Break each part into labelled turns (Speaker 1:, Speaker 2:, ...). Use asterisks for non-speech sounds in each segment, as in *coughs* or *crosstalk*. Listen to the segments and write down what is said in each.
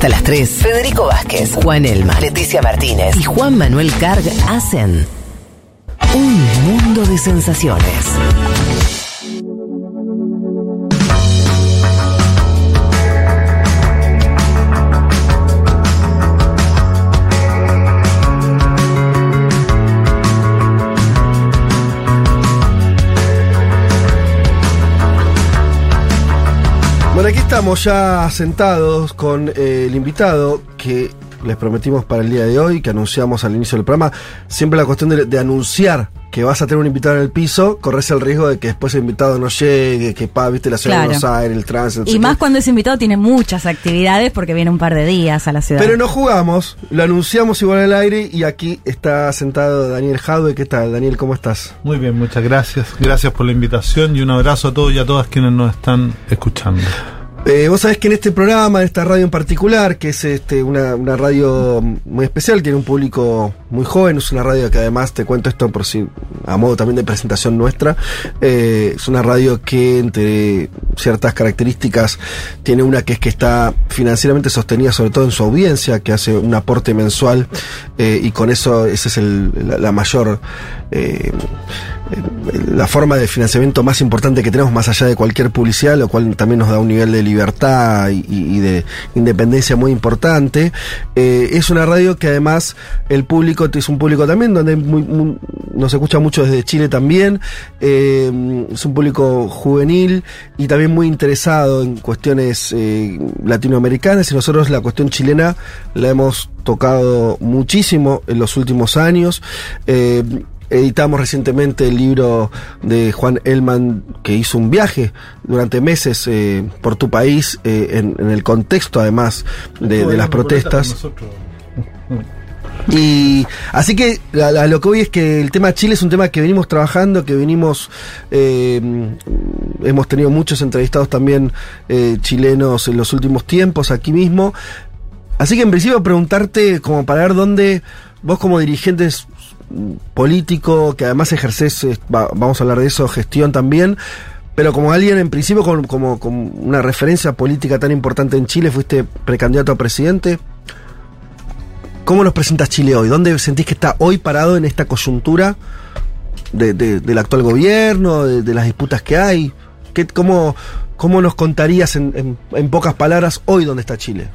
Speaker 1: Hasta las 3, Federico Vázquez, Juan Elma, Leticia Martínez y Juan Manuel Carg hacen un mundo de sensaciones.
Speaker 2: Estamos ya sentados con eh, el invitado que les prometimos para el día de hoy, que anunciamos al inicio del programa. Siempre la cuestión de, de anunciar que vas a tener un invitado en el piso, corres el riesgo de que después el invitado no llegue, que pa, viste la ciudad
Speaker 3: Claro.
Speaker 2: de Buenos Aires, el tránsito.
Speaker 3: Y más
Speaker 2: qué.
Speaker 3: cuando ese invitado tiene muchas actividades porque viene un par de días a la ciudad.
Speaker 2: Pero no jugamos, lo anunciamos igual al aire y aquí está sentado Daniel Jadwe. ¿Qué tal, Daniel? ¿Cómo estás?
Speaker 4: Muy bien, muchas gracias. Gracias por la invitación y un abrazo a todos y a todas quienes nos están escuchando.
Speaker 2: Eh, vos sabés que en este programa, en esta radio en particular, que es este, una, una radio muy especial, tiene un público muy joven, es una radio que además, te cuento esto por si, a modo también de presentación nuestra, eh, es una radio que entre ciertas características tiene una que es que está financieramente sostenida sobre todo en su audiencia, que hace un aporte mensual eh, y con eso esa es el- la, la mayor... la forma de financiamiento más importante que tenemos más allá de cualquier publicidad, lo cual también nos da un nivel de libertad y, y de independencia muy importante. Eh, es una radio que además el público es un público también donde muy- muy- nos escucha mucho desde Chile también. Eh, es un público juvenil y también muy interesado en cuestiones eh, latinoamericanas y nosotros la cuestión chilena la hemos tocado muchísimo en los últimos años. Editamos recientemente el libro de Juan Elman que hizo un viaje durante meses eh, por tu país eh, en, en el contexto además de, de las protestas. *laughs* Y así que lo que voy es que el tema Chile es un tema que venimos trabajando, que venimos, eh, hemos tenido muchos entrevistados también eh, chilenos en los últimos tiempos aquí mismo. Así que en principio preguntarte como para ver dónde vos como dirigentes político, que además ejerces, eh, va- vamos a hablar de eso, gestión también, pero como alguien en principio como, una referencia política tan importante en Chile, fuiste precandidato a presidente. ¿Cómo nos presentas Chile hoy? ¿Dónde sentís que está hoy parado en esta coyuntura de- de- del actual gobierno, de, las disputas que hay? ¿Qué, cómo, ¿Cómo nos contarías en- en pocas palabras hoy dónde está Chile?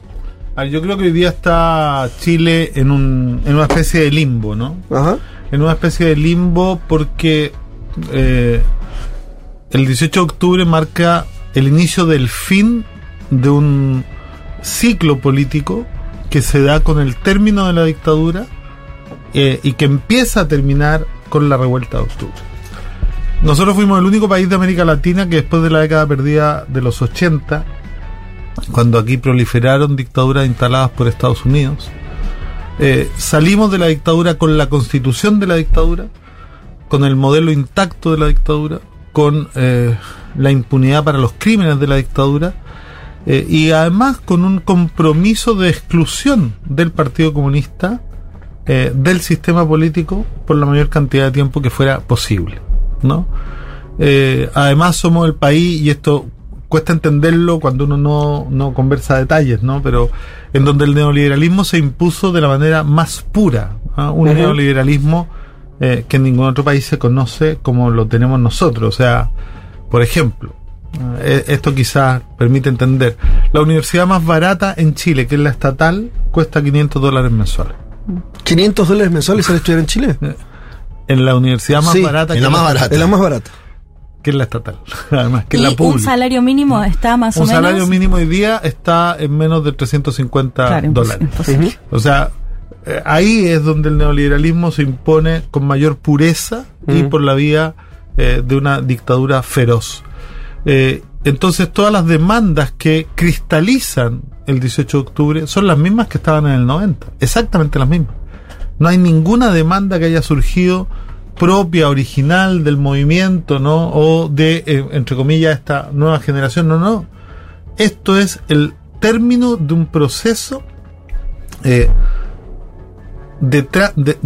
Speaker 4: Yo creo que hoy día está Chile en, un, en una especie de limbo, ¿no?
Speaker 2: Ajá.
Speaker 4: En una especie de limbo porque eh, el 18 de octubre marca el inicio del fin de un ciclo político que se da con el término de la dictadura eh, y que empieza a terminar con la revuelta de octubre. Nosotros fuimos el único país de América Latina que después de la década perdida de los 80, cuando aquí proliferaron dictaduras instaladas por Estados Unidos, eh, salimos de la dictadura con la constitución de la dictadura, con el modelo intacto de la dictadura, con eh, la impunidad para los crímenes de la dictadura eh, y además con un compromiso de exclusión del Partido Comunista del sistema político por la mayor cantidad de tiempo que fuera posible, ¿no? Además somos el país y esto cuesta entenderlo cuando uno no, no conversa detalles, ¿no? Pero en donde el neoliberalismo se impuso de la manera más pura, ¿ah? un neoliberalismo eh, que en ningún otro país se conoce como lo tenemos nosotros. O sea, por ejemplo, eh, esto quizás permite entender, la universidad más barata en Chile, que es la estatal, cuesta 500 dólares mensuales.
Speaker 2: ¿500 dólares mensuales al estudiar en Chile?
Speaker 4: En la universidad más
Speaker 2: Sí,
Speaker 4: barata,
Speaker 5: en
Speaker 4: que
Speaker 5: la más barata.
Speaker 2: Es la más barata.
Speaker 4: Que es la estatal, *laughs* además, que es la
Speaker 3: un
Speaker 4: pública.
Speaker 3: salario mínimo está más o
Speaker 4: Un
Speaker 3: menos.
Speaker 4: salario mínimo hoy día está en menos de 350
Speaker 3: Claro,
Speaker 4: dólares.
Speaker 3: imposible.
Speaker 4: O sea, eh, ahí es donde el neoliberalismo se impone con mayor pureza y por la vía eh, de una dictadura feroz. Eh, entonces todas las demandas que cristalizan el 18 de octubre son las mismas que estaban en el 90, exactamente las mismas. No hay ninguna demanda que haya surgido propia, original del movimiento, ¿no? O de, eh, entre comillas, esta nueva generación. No, no. Esto es el término de un proceso eh, detrás de,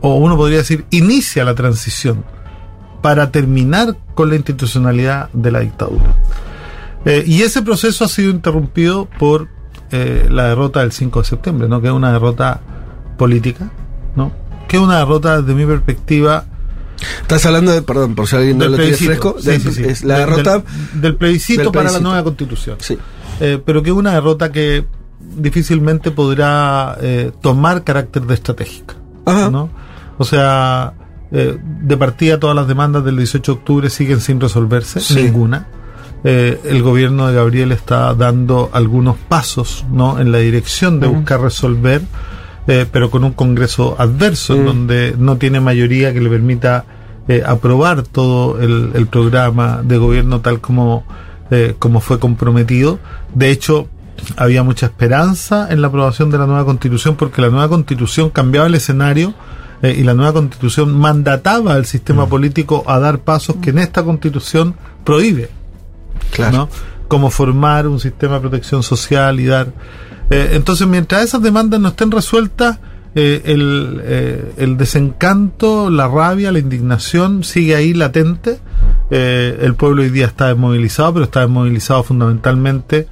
Speaker 4: o uno podría decir, inicia la transición para terminar con la institucionalidad de la dictadura. Eh, y ese proceso ha sido interrumpido por la derrota del 5 de septiembre, ¿no? Que es una derrota política, ¿no? Que es una derrota, desde mi perspectiva,
Speaker 2: Estás hablando de, perdón, por si alguien no lo tiene fresco,
Speaker 4: Sí,
Speaker 2: del-
Speaker 4: sí, sí.
Speaker 2: es la
Speaker 4: Del-
Speaker 2: derrota.
Speaker 4: del, del plebiscito
Speaker 2: del
Speaker 4: para la nueva constitución.
Speaker 2: Sí.
Speaker 4: Eh, pero que es una derrota que difícilmente podrá eh, tomar carácter de estratégica.
Speaker 2: Ajá.
Speaker 4: ¿no? O sea, eh, de partida todas las demandas del 18 de octubre siguen sin resolverse, ninguna. Eh, el gobierno de Gabriel está dando algunos pasos ¿no? en la dirección de buscar resolver, eh, pero con un Congreso adverso, en
Speaker 2: Mm.
Speaker 4: donde no tiene mayoría que le permita eh, aprobar todo el, el programa de gobierno tal como, eh, como fue comprometido. De hecho, había mucha esperanza en la aprobación de la nueva constitución porque la nueva constitución cambiaba el escenario eh, y la nueva constitución mandataba al sistema político a dar pasos que en esta constitución prohíbe.
Speaker 2: Claro.
Speaker 4: ¿no? Como formar un sistema de protección social y dar. Eh, entonces, mientras esas demandas no estén resueltas, eh, el, eh, el desencanto, la rabia, la indignación sigue ahí latente. El pueblo hoy día está desmovilizado, pero está desmovilizado fundamentalmente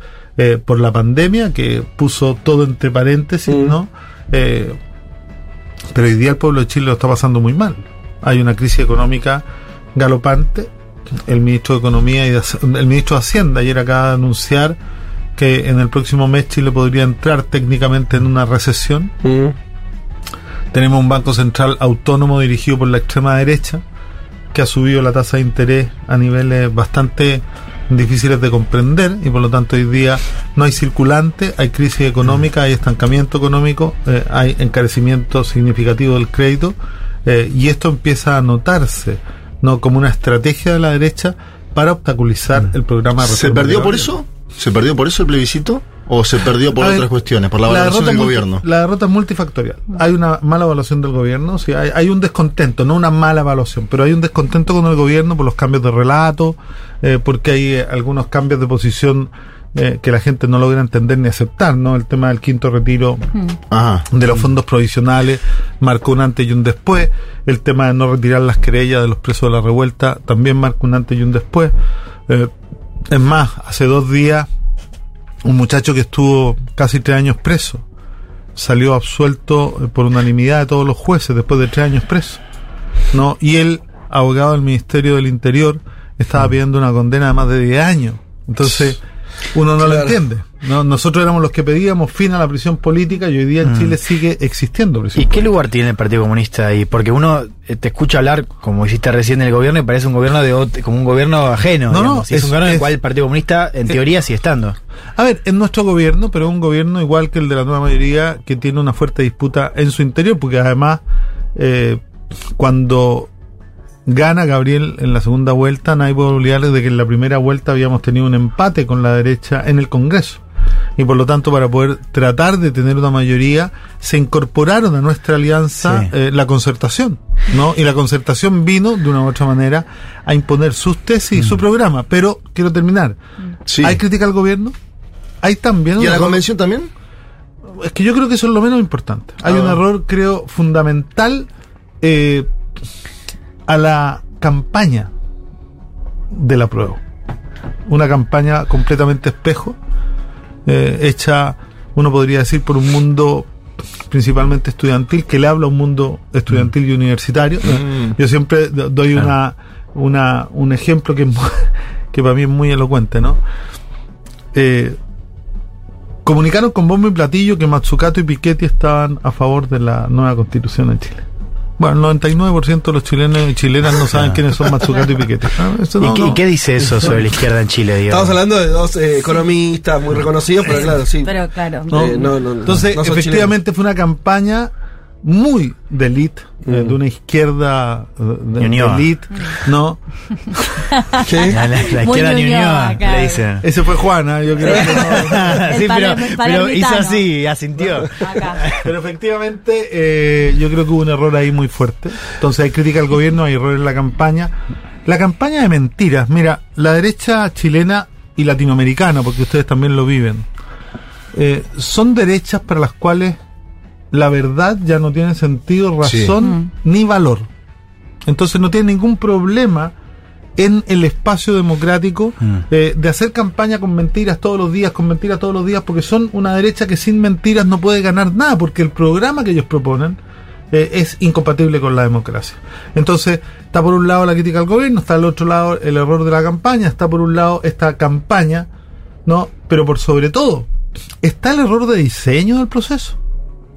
Speaker 4: por la pandemia que puso todo entre paréntesis,
Speaker 2: Mm.
Speaker 4: ¿no? Eh, pero hoy día el pueblo de Chile lo está pasando muy mal. Hay una crisis económica galopante. El ministro de Economía y de el ministro de Hacienda ayer acaba de anunciar que en el próximo mes Chile podría entrar técnicamente en una recesión.
Speaker 2: Mm.
Speaker 4: Tenemos un banco central autónomo dirigido por la extrema derecha que ha subido la tasa de interés a niveles bastante difíciles de comprender y por lo tanto hoy día no hay circulante, hay crisis económica, hay estancamiento económico, eh, hay encarecimiento significativo del crédito eh, y esto empieza a notarse no como una estrategia de la derecha para obstaculizar el programa de
Speaker 5: ¿Se perdió por eso? ¿Se perdió por eso el plebiscito? ¿O se perdió por otras cuestiones? Por la valoración del
Speaker 4: multi-
Speaker 5: gobierno.
Speaker 4: La derrota es multifactorial. Hay una mala evaluación del gobierno, sí, hay, hay un descontento, no una mala evaluación, pero hay un descontento con el gobierno por los cambios de relato, eh, porque hay eh, algunos cambios de posición eh, que la gente no logra entender ni aceptar, ¿no? El tema del quinto retiro de los fondos provisionales marcó un antes y un después. El tema de no retirar las querellas de los presos de la revuelta también marcó un antes y un después. Eh, es más, hace dos días un muchacho que estuvo casi tres años preso salió absuelto eh, por unanimidad de todos los jueces después de tres años preso. ¿no? Y el abogado del Ministerio del Interior estaba pidiendo una condena de más de 10 años. Entonces, uno no lo entiende. ¿No? Nosotros éramos los que pedíamos fin a la prisión política y hoy día en Chile sigue existiendo prisión
Speaker 6: ¿Y qué
Speaker 4: política.
Speaker 6: lugar tiene el Partido Comunista ahí? Porque uno eh, te escucha hablar, como hiciste recién del gobierno, y parece un gobierno de como un gobierno ajeno.
Speaker 4: No, no,
Speaker 6: digamos. Es,
Speaker 4: es-
Speaker 6: un gobierno en el cual el Partido Comunista, en
Speaker 4: eh,
Speaker 6: teoría, sigue estando.
Speaker 4: A ver, es nuestro gobierno, pero un gobierno igual que el de la nueva mayoría que tiene una fuerte disputa en su interior, porque además, eh, cuando gana Gabriel en la segunda vuelta, nadie puede olvidarles de que en la primera vuelta habíamos tenido un empate con la derecha en el Congreso. Y por lo tanto, para poder tratar de tener una mayoría, se incorporaron a nuestra alianza
Speaker 6: Sí.
Speaker 4: eh, la concertación, ¿no? Y la concertación vino, de una u otra manera, a imponer sus tesis y su programa. Pero, quiero terminar.
Speaker 5: Sí.
Speaker 4: ¿Hay crítica al gobierno? Hay también
Speaker 5: ¿Y a la convención también?
Speaker 4: Es que yo creo que eso es lo menos importante. Hay
Speaker 5: Ah.
Speaker 4: un error, creo, fundamental eh, a la campaña de la prueba. Una campaña completamente espejo, eh, hecha, uno podría decir, por un mundo principalmente estudiantil, que le habla a un mundo estudiantil y universitario.
Speaker 5: Mm.
Speaker 4: Yo siempre do- doy una, una, un ejemplo que, *laughs* que para mí es muy elocuente, ¿no? Eh, comunicaron con bombo y platillo que Matsukato y Piketty estaban a favor de la nueva constitución en Chile. Bueno, el 99% de los chilenos y chilenas no saben quiénes son Matsukato y Piketty. Ah,
Speaker 6: ¿Y,
Speaker 4: no-
Speaker 6: qué, y
Speaker 4: no.
Speaker 6: qué dice eso sobre la izquierda en Chile, Diego?
Speaker 2: Estamos hablando de dos eh, economistas muy reconocidos, pero claro, sí.
Speaker 3: Pero claro.
Speaker 4: No.
Speaker 2: Eh, no.
Speaker 4: Entonces, efectivamente fue una campaña muy de elite, eh, de una izquierda eh, de, de elite, ¿no? *laughs*
Speaker 2: ¿Qué?
Speaker 6: La, la- la izquierda
Speaker 3: Ñuñoa,
Speaker 6: Ñuñoa,
Speaker 3: claro.
Speaker 6: le dicen.
Speaker 4: Ese fue Juana, yo creo que *laughs* no.
Speaker 6: sí, pero, hizo así, asintió.
Speaker 3: Acá.
Speaker 4: Pero efectivamente, eh, yo creo que hubo un error ahí muy fuerte. Entonces hay crítica al gobierno, hay error en la campaña. La campaña de mentiras. Mira, la derecha chilena y latinoamericana, porque ustedes también lo viven, eh, son derechas para las cuales la verdad ya no tiene sentido,
Speaker 5: Sí.
Speaker 4: razón ni valor. Entonces no tiene ningún problema en el espacio democrático
Speaker 6: Mm.
Speaker 4: eh, de hacer campaña con mentiras todos los días, con mentiras todos los días, porque son una derecha que sin mentiras no puede ganar nada, porque el programa que ellos proponen eh, es incompatible con la democracia. Entonces, está por un lado la crítica al gobierno, está al otro lado el error de la campaña, está por un lado esta campaña, ¿no? Pero por sobre todo, está el error de diseño del proceso.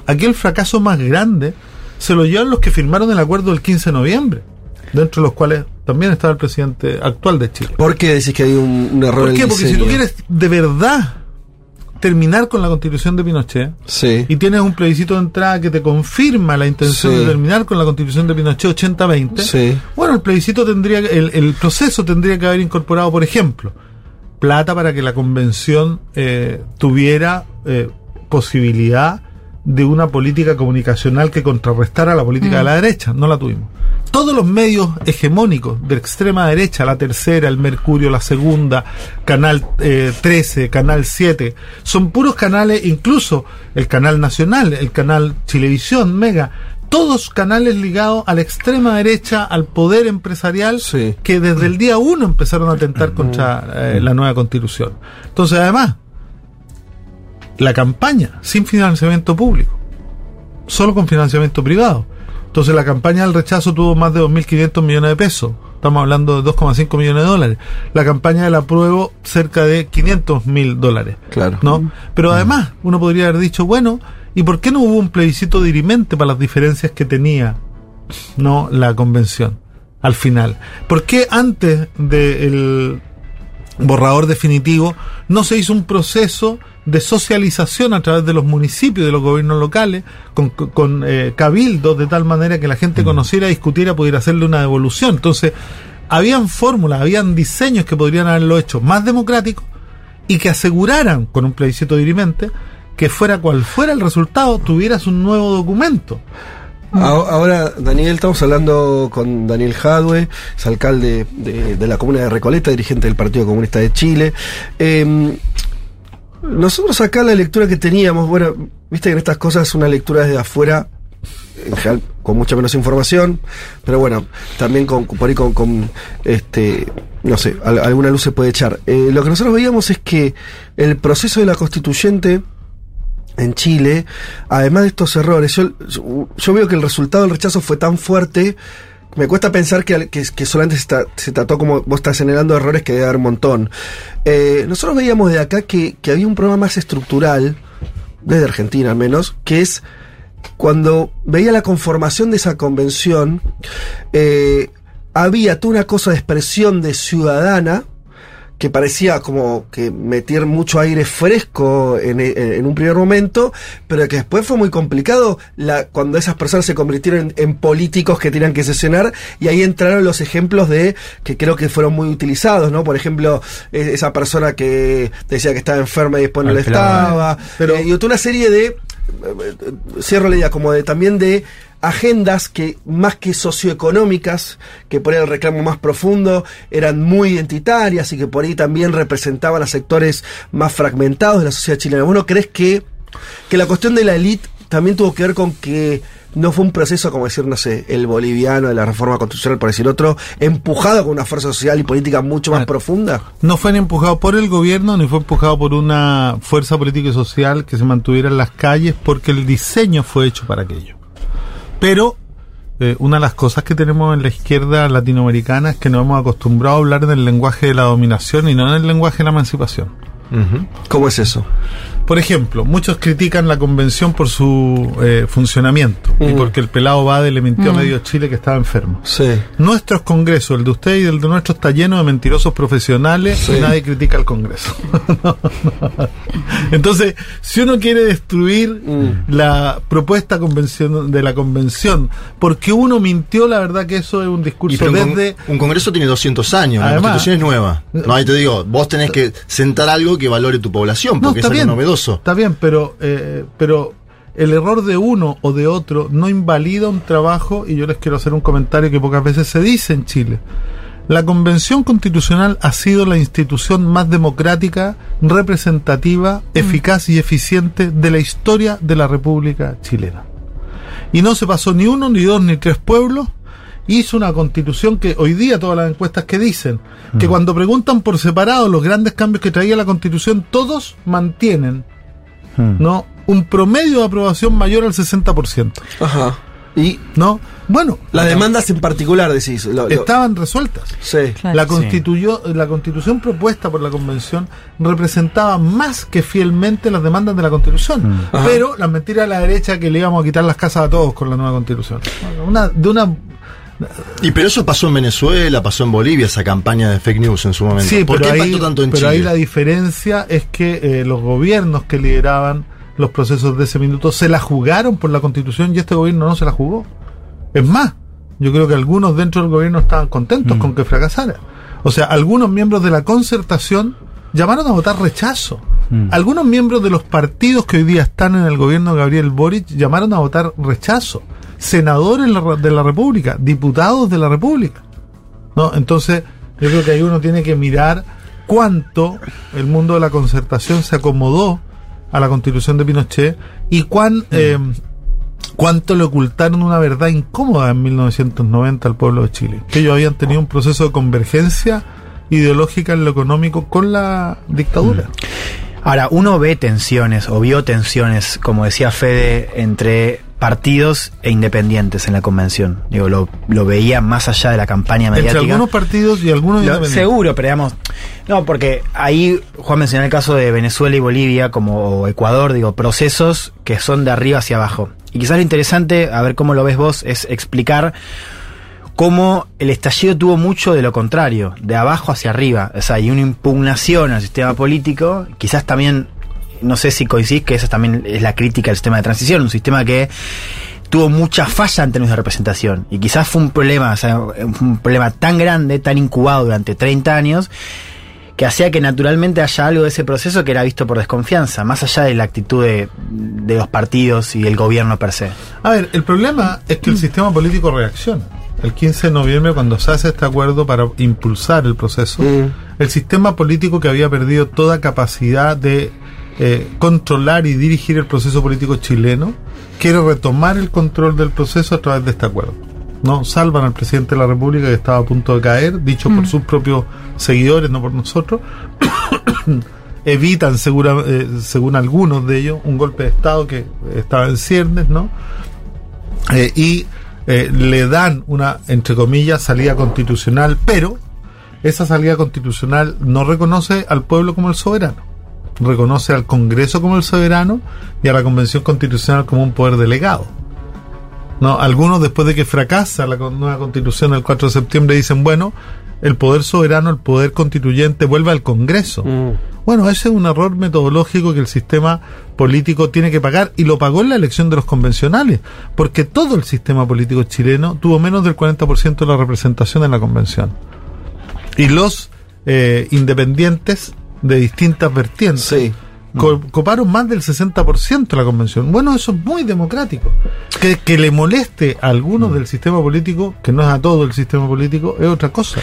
Speaker 4: Aquí el fracaso más grande se lo llevan los que firmaron el acuerdo del 15 de noviembre, dentro de los cuales también estaba el presidente actual de Chile.
Speaker 2: ¿Por qué decís que hay un, un error
Speaker 4: ¿Por
Speaker 2: en el
Speaker 4: Porque si tú quieres de verdad terminar con la constitución de Pinochet,
Speaker 2: Sí.
Speaker 4: y tienes un plebiscito de entrada que te confirma la intención
Speaker 2: Sí.
Speaker 4: de terminar con la constitución de Pinochet 80-20,
Speaker 2: Sí.
Speaker 4: bueno, el plebiscito tendría, que- el, el proceso tendría que haber incorporado, por ejemplo, plata para que la convención eh, tuviera eh, posibilidad de una política comunicacional que contrarrestara la política de la derecha. No la tuvimos. Todos los medios hegemónicos de extrema derecha, la tercera, el Mercurio, la segunda, Canal eh, 13, Canal 7, son puros canales, incluso el canal nacional, el canal Chilevisión, Mega, todos canales ligados a la extrema derecha, al poder empresarial,
Speaker 2: Sí.
Speaker 4: que desde el día uno empezaron a atentar contra eh, la nueva constitución. Entonces, además, la campaña sin financiamiento público, solo con financiamiento privado. Entonces, la campaña del rechazo tuvo más de 2.500 millones de pesos. Estamos hablando de 2,5 millones de dólares. La campaña del apruebo cerca de 500 mil dólares.
Speaker 2: Claro.
Speaker 4: ¿no? Pero además, uno podría haber dicho, bueno, ¿y por qué no hubo un plebiscito dirimente para las diferencias que tenía no la convención al final? ¿Por qué antes del borrador definitivo no se hizo un proceso de socialización a través de los municipios, de los gobiernos locales, con, con- eh, cabildos, de tal manera que la gente conociera, discutiera, pudiera hacerle una devolución? Entonces, habían fórmulas, habían diseños que podrían haberlo hecho más democráticos y que aseguraran con un plebiscito dirimente que fuera cual fuera el resultado, tuvieras un nuevo documento.
Speaker 2: Ahora, Daniel, estamos hablando con Daniel Jadwe, es alcalde de, de la comuna de Recoleta, dirigente del Partido Comunista de Chile. Eh, nosotros acá la lectura que teníamos, bueno, viste que en estas cosas una lectura desde afuera, en general con mucha menos información, pero bueno, también con, por ahí con, este, no sé, al- alguna luz se puede echar. Eh, lo que nosotros veíamos es que el proceso de la constituyente en Chile, además de estos errores, yo, yo veo que el resultado del rechazo fue tan fuerte, me cuesta pensar que, que, que solamente se trató como vos estás señalando errores que debe haber un montón. Eh, nosotros veíamos de acá que, que había un problema más estructural, desde Argentina al menos, que es cuando veía la conformación de esa convención, eh, había toda una cosa de expresión de ciudadana, que parecía como que meter mucho aire fresco en, en- en un primer momento, pero que después fue muy complicado la, cuando esas personas se convirtieron en, en políticos que tenían que sesionar y ahí entraron los ejemplos de que creo que fueron muy utilizados, ¿no? Por ejemplo, eh, esa persona que decía que estaba enferma y después no lo estaba,
Speaker 4: Pero-
Speaker 2: eh, y otra una serie de, eh, eh, cierro la idea, como de también de agendas que más que socioeconómicas, que por ahí el reclamo más profundo, eran muy identitarias y que por ahí también representaban a sectores más fragmentados de la sociedad chilena. ¿Vos no crees que, que la cuestión de la élite también tuvo que ver con que no fue un proceso, como decir, no sé, el boliviano de la reforma constitucional, por decir otro, empujado con una fuerza social y política mucho más
Speaker 4: Ah.
Speaker 2: profunda?
Speaker 4: No fue ni empujado por el gobierno, ni fue empujado por una fuerza política y social que se mantuviera en las calles, porque el diseño fue hecho para aquello. Pero eh, una de las cosas que tenemos en la izquierda latinoamericana es que nos hemos acostumbrado a hablar en el lenguaje de la dominación y no en el lenguaje de la emancipación.
Speaker 2: ¿Cómo es eso?
Speaker 4: Por ejemplo, muchos critican la convención por su eh, funcionamiento y
Speaker 2: Mm.
Speaker 4: porque el pelado Bade le mintió a medio Chile que estaba enfermo.
Speaker 2: Sí.
Speaker 4: Nuestros congresos, el de usted y el de nuestro, está lleno de mentirosos profesionales
Speaker 2: Sí.
Speaker 4: y nadie critica al Congreso. No, *laughs* no. Entonces, si uno quiere destruir
Speaker 2: Mm.
Speaker 4: la propuesta convención de la convención, porque uno mintió, la verdad que eso es un
Speaker 5: Y
Speaker 4: discurso
Speaker 5: con-
Speaker 4: desde...
Speaker 5: un congreso tiene 200 años, la constitución es nueva. No, ahí te digo, vos tenés que sentar algo que valore tu población,
Speaker 4: No,
Speaker 5: porque
Speaker 4: está
Speaker 5: es
Speaker 4: bien,
Speaker 5: algo novedoso.
Speaker 4: está bien, pero, eh, pero el error de uno o de otro no invalida un trabajo y yo les quiero hacer un comentario que pocas veces se dice en Chile. La Convención Constitucional ha sido la institución más democrática, representativa, eficaz y eficiente de la historia de la República chilena. Y no se pasó ni uno, ni dos, ni tres pueblos, hizo una constitución que hoy día todas las encuestas que dicen que cuando preguntan por separado los grandes cambios que traía la constitución, todos mantienen
Speaker 6: Mm.
Speaker 4: ¿no? un promedio de aprobación mayor al 60%.
Speaker 2: Ajá. Y
Speaker 4: ¿no? Bueno,
Speaker 2: las demandas en particular, decís. lo- lo-
Speaker 4: estaban resueltas.
Speaker 2: sí.
Speaker 3: Claro.
Speaker 4: La, constituyó, la constitución propuesta por la convención representaba más que fielmente las demandas de la constitución. Pero las mentiras de la derecha que le íbamos a quitar las casas a todos con la nueva constitución. Una, de una
Speaker 5: Y pero eso pasó en Venezuela, pasó en Bolivia, esa campaña de fake news en su momento.
Speaker 4: Sí,
Speaker 5: ¿Por
Speaker 4: pero,
Speaker 5: qué
Speaker 4: ahí,
Speaker 5: impactó tanto en
Speaker 4: pero
Speaker 5: Chile?
Speaker 4: ahí la diferencia es que eh, los gobiernos que lideraban los procesos de ese minuto se la jugaron por la constitución y este gobierno no se la jugó. Es más, yo creo que algunos dentro del gobierno estaban contentos con que fracasara. O sea, algunos miembros de la concertación llamaron a votar rechazo. Algunos miembros de los partidos que hoy día están en el gobierno de Gabriel Boric llamaron a votar rechazo. Senadores de la República, diputados de la República. ¿no? Entonces, yo creo que ahí uno tiene que mirar cuánto el mundo de la concertación se acomodó a la constitución de Pinochet y cuán, eh, cuánto le ocultaron una verdad incómoda en 1990 al pueblo de Chile. Que ellos habían tenido un proceso de convergencia ideológica en lo económico con la dictadura.
Speaker 6: Ahora, uno ve tensiones, o vio tensiones, como decía Fede, entre partidos e independientes en la convención. Digo, lo, lo veía más allá de la campaña
Speaker 4: Entre
Speaker 6: mediática.
Speaker 4: algunos partidos y algunos
Speaker 6: Lo-
Speaker 4: independientes.
Speaker 6: seguro, pero digamos. No, porque ahí Juan mencionó el caso de Venezuela y Bolivia, como Ecuador, digo, procesos que son de arriba hacia abajo. Y quizás lo interesante, a ver cómo lo ves vos, es explicar cómo el estallido tuvo mucho de lo contrario, de abajo hacia arriba. O sea, hay una impugnación al sistema político, quizás también, no sé si coincidís que esa también es la crítica al sistema de transición, un sistema que tuvo mucha falla en términos de representación. Y quizás fue un problema, o sea, un problema tan grande, tan incubado durante 30 años, que hacía que naturalmente haya algo de ese proceso que era visto por desconfianza, más allá de la actitud de, de los partidos y del gobierno per se.
Speaker 4: A ver, el problema es que el sistema político reacciona. El 15 de noviembre, cuando se hace este acuerdo para impulsar el proceso,
Speaker 2: Mm.
Speaker 4: el sistema político que había perdido toda capacidad de eh, controlar y dirigir el proceso político chileno, quiere retomar el control del proceso a través de este acuerdo. ¿no? Salvan al presidente de la República que estaba a punto de caer, dicho por sus propios seguidores, no por nosotros. *coughs* Evitan, segura, eh, según algunos de ellos, un golpe de Estado que estaba en ciernes, ¿no? Eh, y eh, le dan una, entre comillas, salida constitucional, pero esa salida constitucional no reconoce al pueblo como el soberano, reconoce al Congreso como el soberano y a la Convención Constitucional como un poder delegado. No, algunos después de que fracasa la nueva constitución el 4 de septiembre dicen, bueno, el poder soberano, el poder constituyente vuelve al Congreso.
Speaker 2: Mm.
Speaker 4: Bueno, ese es un error metodológico que el sistema político tiene que pagar y lo pagó en la elección de los convencionales, porque todo el sistema político chileno tuvo menos del 40% de la representación en la convención. Y los eh, independientes de distintas vertientes
Speaker 2: Sí.
Speaker 4: co- coparon más del 60% de la convención. Bueno, eso es muy democrático. Que, que le moleste a algunos del sistema político, que no es a todo el sistema político, es otra cosa.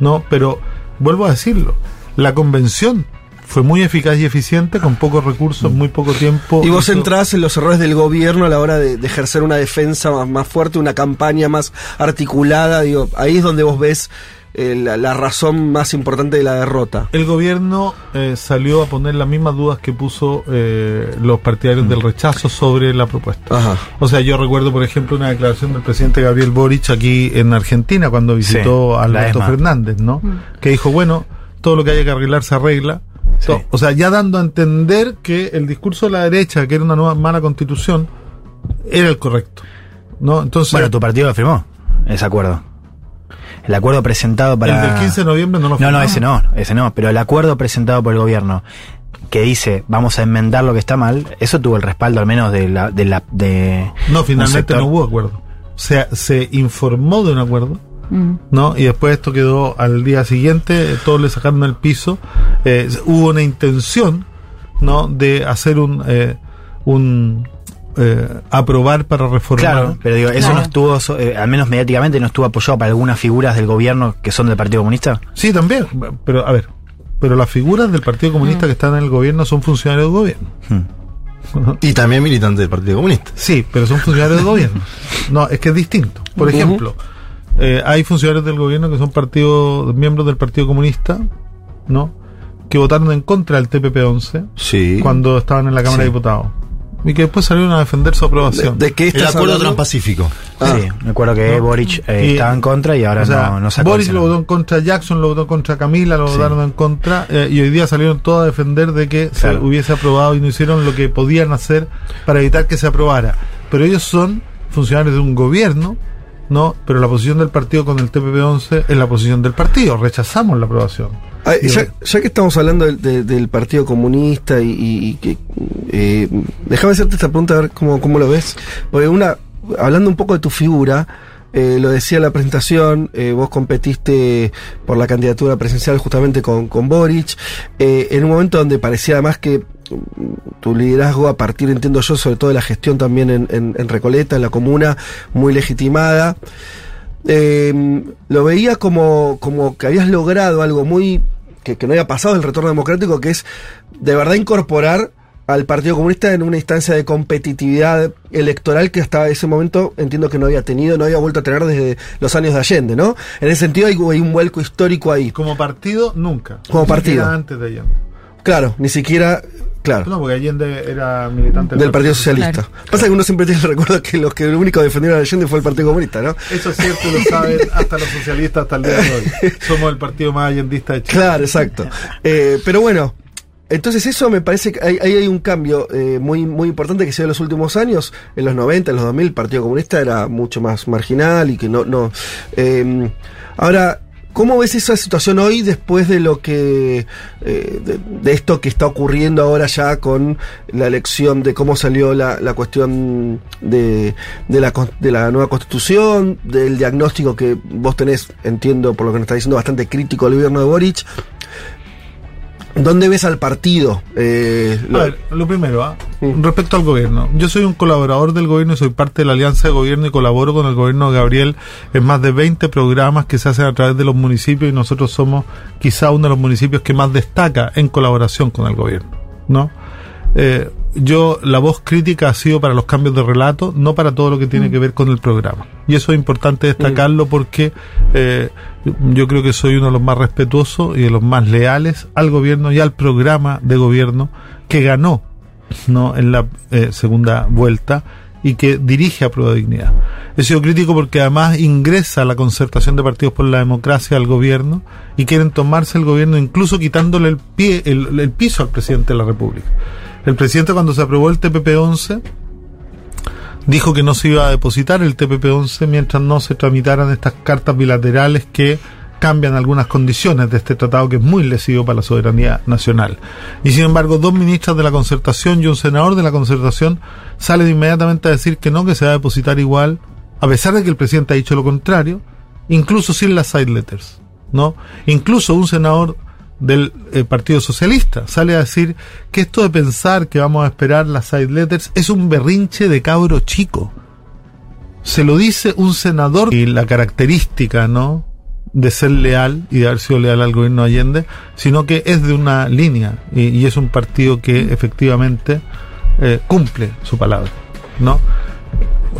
Speaker 4: No, pero vuelvo a decirlo, la convención fue muy eficaz y eficiente con pocos recursos, muy poco tiempo.
Speaker 2: Y vos
Speaker 4: Hizo-
Speaker 2: entrás en los errores del gobierno a la hora de, de ejercer una defensa más, más fuerte, una campaña más articulada. Digo, ahí es donde vos ves eh, la, la razón más importante de la derrota.
Speaker 4: El gobierno eh, salió a poner las mismas dudas que puso eh, los partidarios del rechazo sobre la propuesta.
Speaker 2: Ajá.
Speaker 4: O sea, yo recuerdo, por ejemplo, una declaración del presidente Gabriel Boric aquí en Argentina cuando visitó
Speaker 6: Sí,
Speaker 4: a Alberto. Fernández, ¿no? Que dijo, bueno, todo lo que haya que arreglar se arregla.
Speaker 6: Sí.
Speaker 4: O sea, ya dando a entender que el discurso de la derecha, que era una nueva mala constitución, era el correcto. ¿No? Entonces,
Speaker 6: Bueno, tu partido lo firmó, ese acuerdo. El acuerdo presentado para...
Speaker 4: el del 15 de noviembre no lo
Speaker 6: No, no,
Speaker 4: firmamos.
Speaker 6: ese no, ese no, pero el acuerdo presentado por el gobierno que dice vamos a enmendar lo que está mal, eso tuvo el respaldo al menos de la... De la de
Speaker 4: No, finalmente no hubo acuerdo. O sea, se informó de un acuerdo,
Speaker 3: Mm.
Speaker 4: ¿no? Y después esto quedó al día siguiente, todos le sacaron el piso. Eh, hubo una intención, ¿no? De hacer un. eh, un eh, aprobar para reformar.
Speaker 6: Claro, pero digo, eso no estuvo, eh, al menos mediáticamente, no estuvo apoyado para algunas figuras del gobierno que son del Partido Comunista.
Speaker 4: Sí, también. Pero, a ver. Pero las figuras del Partido Comunista que están en el gobierno son funcionarios del gobierno.
Speaker 6: Hmm.
Speaker 5: Y también militantes del Partido Comunista.
Speaker 4: Sí, pero son funcionarios del gobierno. *laughs* No, es que es distinto. Por ejemplo, eh, hay funcionarios del gobierno que son partido, miembros del Partido Comunista, ¿no? Que votaron en contra del TPP-11
Speaker 5: Sí.
Speaker 4: cuando estaban en la Cámara
Speaker 5: Sí.
Speaker 4: de Diputados. Y que después salieron a defender su aprobación.
Speaker 2: ¿De qué
Speaker 5: El
Speaker 2: estás
Speaker 5: acuerdo
Speaker 2: hablando?
Speaker 5: transpacífico.
Speaker 2: Ah.
Speaker 6: Sí, me acuerdo que
Speaker 4: No.
Speaker 6: Boric eh,
Speaker 4: Y-
Speaker 6: estaba en contra y ahora
Speaker 4: O sea,
Speaker 6: no, no el
Speaker 4: lo votó en contra Jackson, lo votó contra Camila, lo
Speaker 6: Sí.
Speaker 4: votaron en contra, eh, y hoy día salieron todos a defender de que
Speaker 6: Claro.
Speaker 4: se hubiese aprobado y no hicieron lo que podían hacer para evitar que se aprobara. Pero ellos son funcionarios de un gobierno, ¿no? Pero la posición del partido con el TPP-11 es la posición del partido, rechazamos la aprobación.
Speaker 2: Ya, que estamos hablando del, de- del Partido Comunista y, y- y que... eh, déjame hacerte esta pregunta a ver cómo, cómo lo ves. Porque una, hablando un poco de tu figura, eh, lo decía en la presentación, eh, vos competiste por la candidatura presidencial justamente con, con Boric, eh, en un momento donde parecía además que tu liderazgo a partir, entiendo yo, sobre todo de la gestión también en, en- en Recoleta, en la comuna, muy legitimada. Eh, lo veía como, como que habías logrado algo muy que, que no había pasado el retorno democrático, que es de verdad incorporar al Partido Comunista en una instancia de competitividad electoral que hasta ese momento entiendo que no había tenido, no había vuelto a tener desde los años de Allende, ¿no? En ese sentido hay, hay un vuelco histórico ahí.
Speaker 4: Como partido, nunca.
Speaker 2: Como
Speaker 4: Ni
Speaker 2: partido.
Speaker 4: antes de Allende.
Speaker 2: Claro, ni siquiera, claro.
Speaker 4: No, porque Allende era militante
Speaker 2: Del Partido Socialista. Pasa que uno siempre tiene el recuerdo que los que lo único defendieron a Allende fue el Partido Comunista, ¿no?
Speaker 4: Eso es cierto, lo saben *laughs* hasta los socialistas hasta el día de hoy. Somos el partido más allendista de Chile.
Speaker 2: Claro, exacto. Eh, pero bueno, entonces eso me parece que hay, ahí hay un cambio eh, muy, muy importante que se dio en los últimos años. En los 90, en los 2000, el Partido Comunista era mucho más marginal y que no... no eh, ahora, ¿cómo ves esa situación hoy después de lo que... eh, de, esto que está ocurriendo ahora ya con la elección de cómo salió la, la cuestión de, de, la, de la nueva constitución, del diagnóstico que vos tenés, entiendo por lo que nos está diciendo, bastante crítico al gobierno de Boric? ¿Dónde ves al partido? Eh, lo-
Speaker 4: A ver, lo primero, ¿ah? Respecto al gobierno. Yo soy un colaborador del gobierno y soy parte de la alianza de gobierno y colaboro con el gobierno de Gabriel en más de 20 programas que se hacen a través de los municipios y nosotros somos quizá uno de los municipios que más destaca en colaboración con el gobierno, ¿no? Eh, yo, la voz crítica ha sido para los cambios de relato, no para todo lo que tiene que ver con el programa. Y eso es importante destacarlo porque eh, yo creo que soy uno de los más respetuosos y de los más leales al gobierno y al programa de gobierno que ganó no en la eh, segunda vuelta y que dirige a Prueba de Dignidad. He sido crítico porque además ingresa la concertación de partidos por la democracia al gobierno y quieren tomarse el gobierno incluso quitándole el pie el, el piso al presidente de la República. El presidente cuando se aprobó el TPP-11 dijo que no se iba a depositar el TPP-11 mientras no se tramitaran estas cartas bilaterales que cambian algunas condiciones de este tratado que es muy lesivo para la soberanía nacional. Y sin embargo, dos ministras de la concertación y un senador de la concertación salen inmediatamente a decir que no, que se va a depositar igual, a pesar de que el presidente ha dicho lo contrario, incluso sin las side letters, ¿no? Incluso un senador del eh, Partido Socialista sale a decir que esto de pensar que vamos a esperar las side letters es un berrinche de cabro chico. Se lo dice un senador y la característica, ¿no? de ser leal y de haber sido leal al gobierno de Allende, sino que es de una línea y, y es un partido que efectivamente eh, cumple su palabra, ¿no?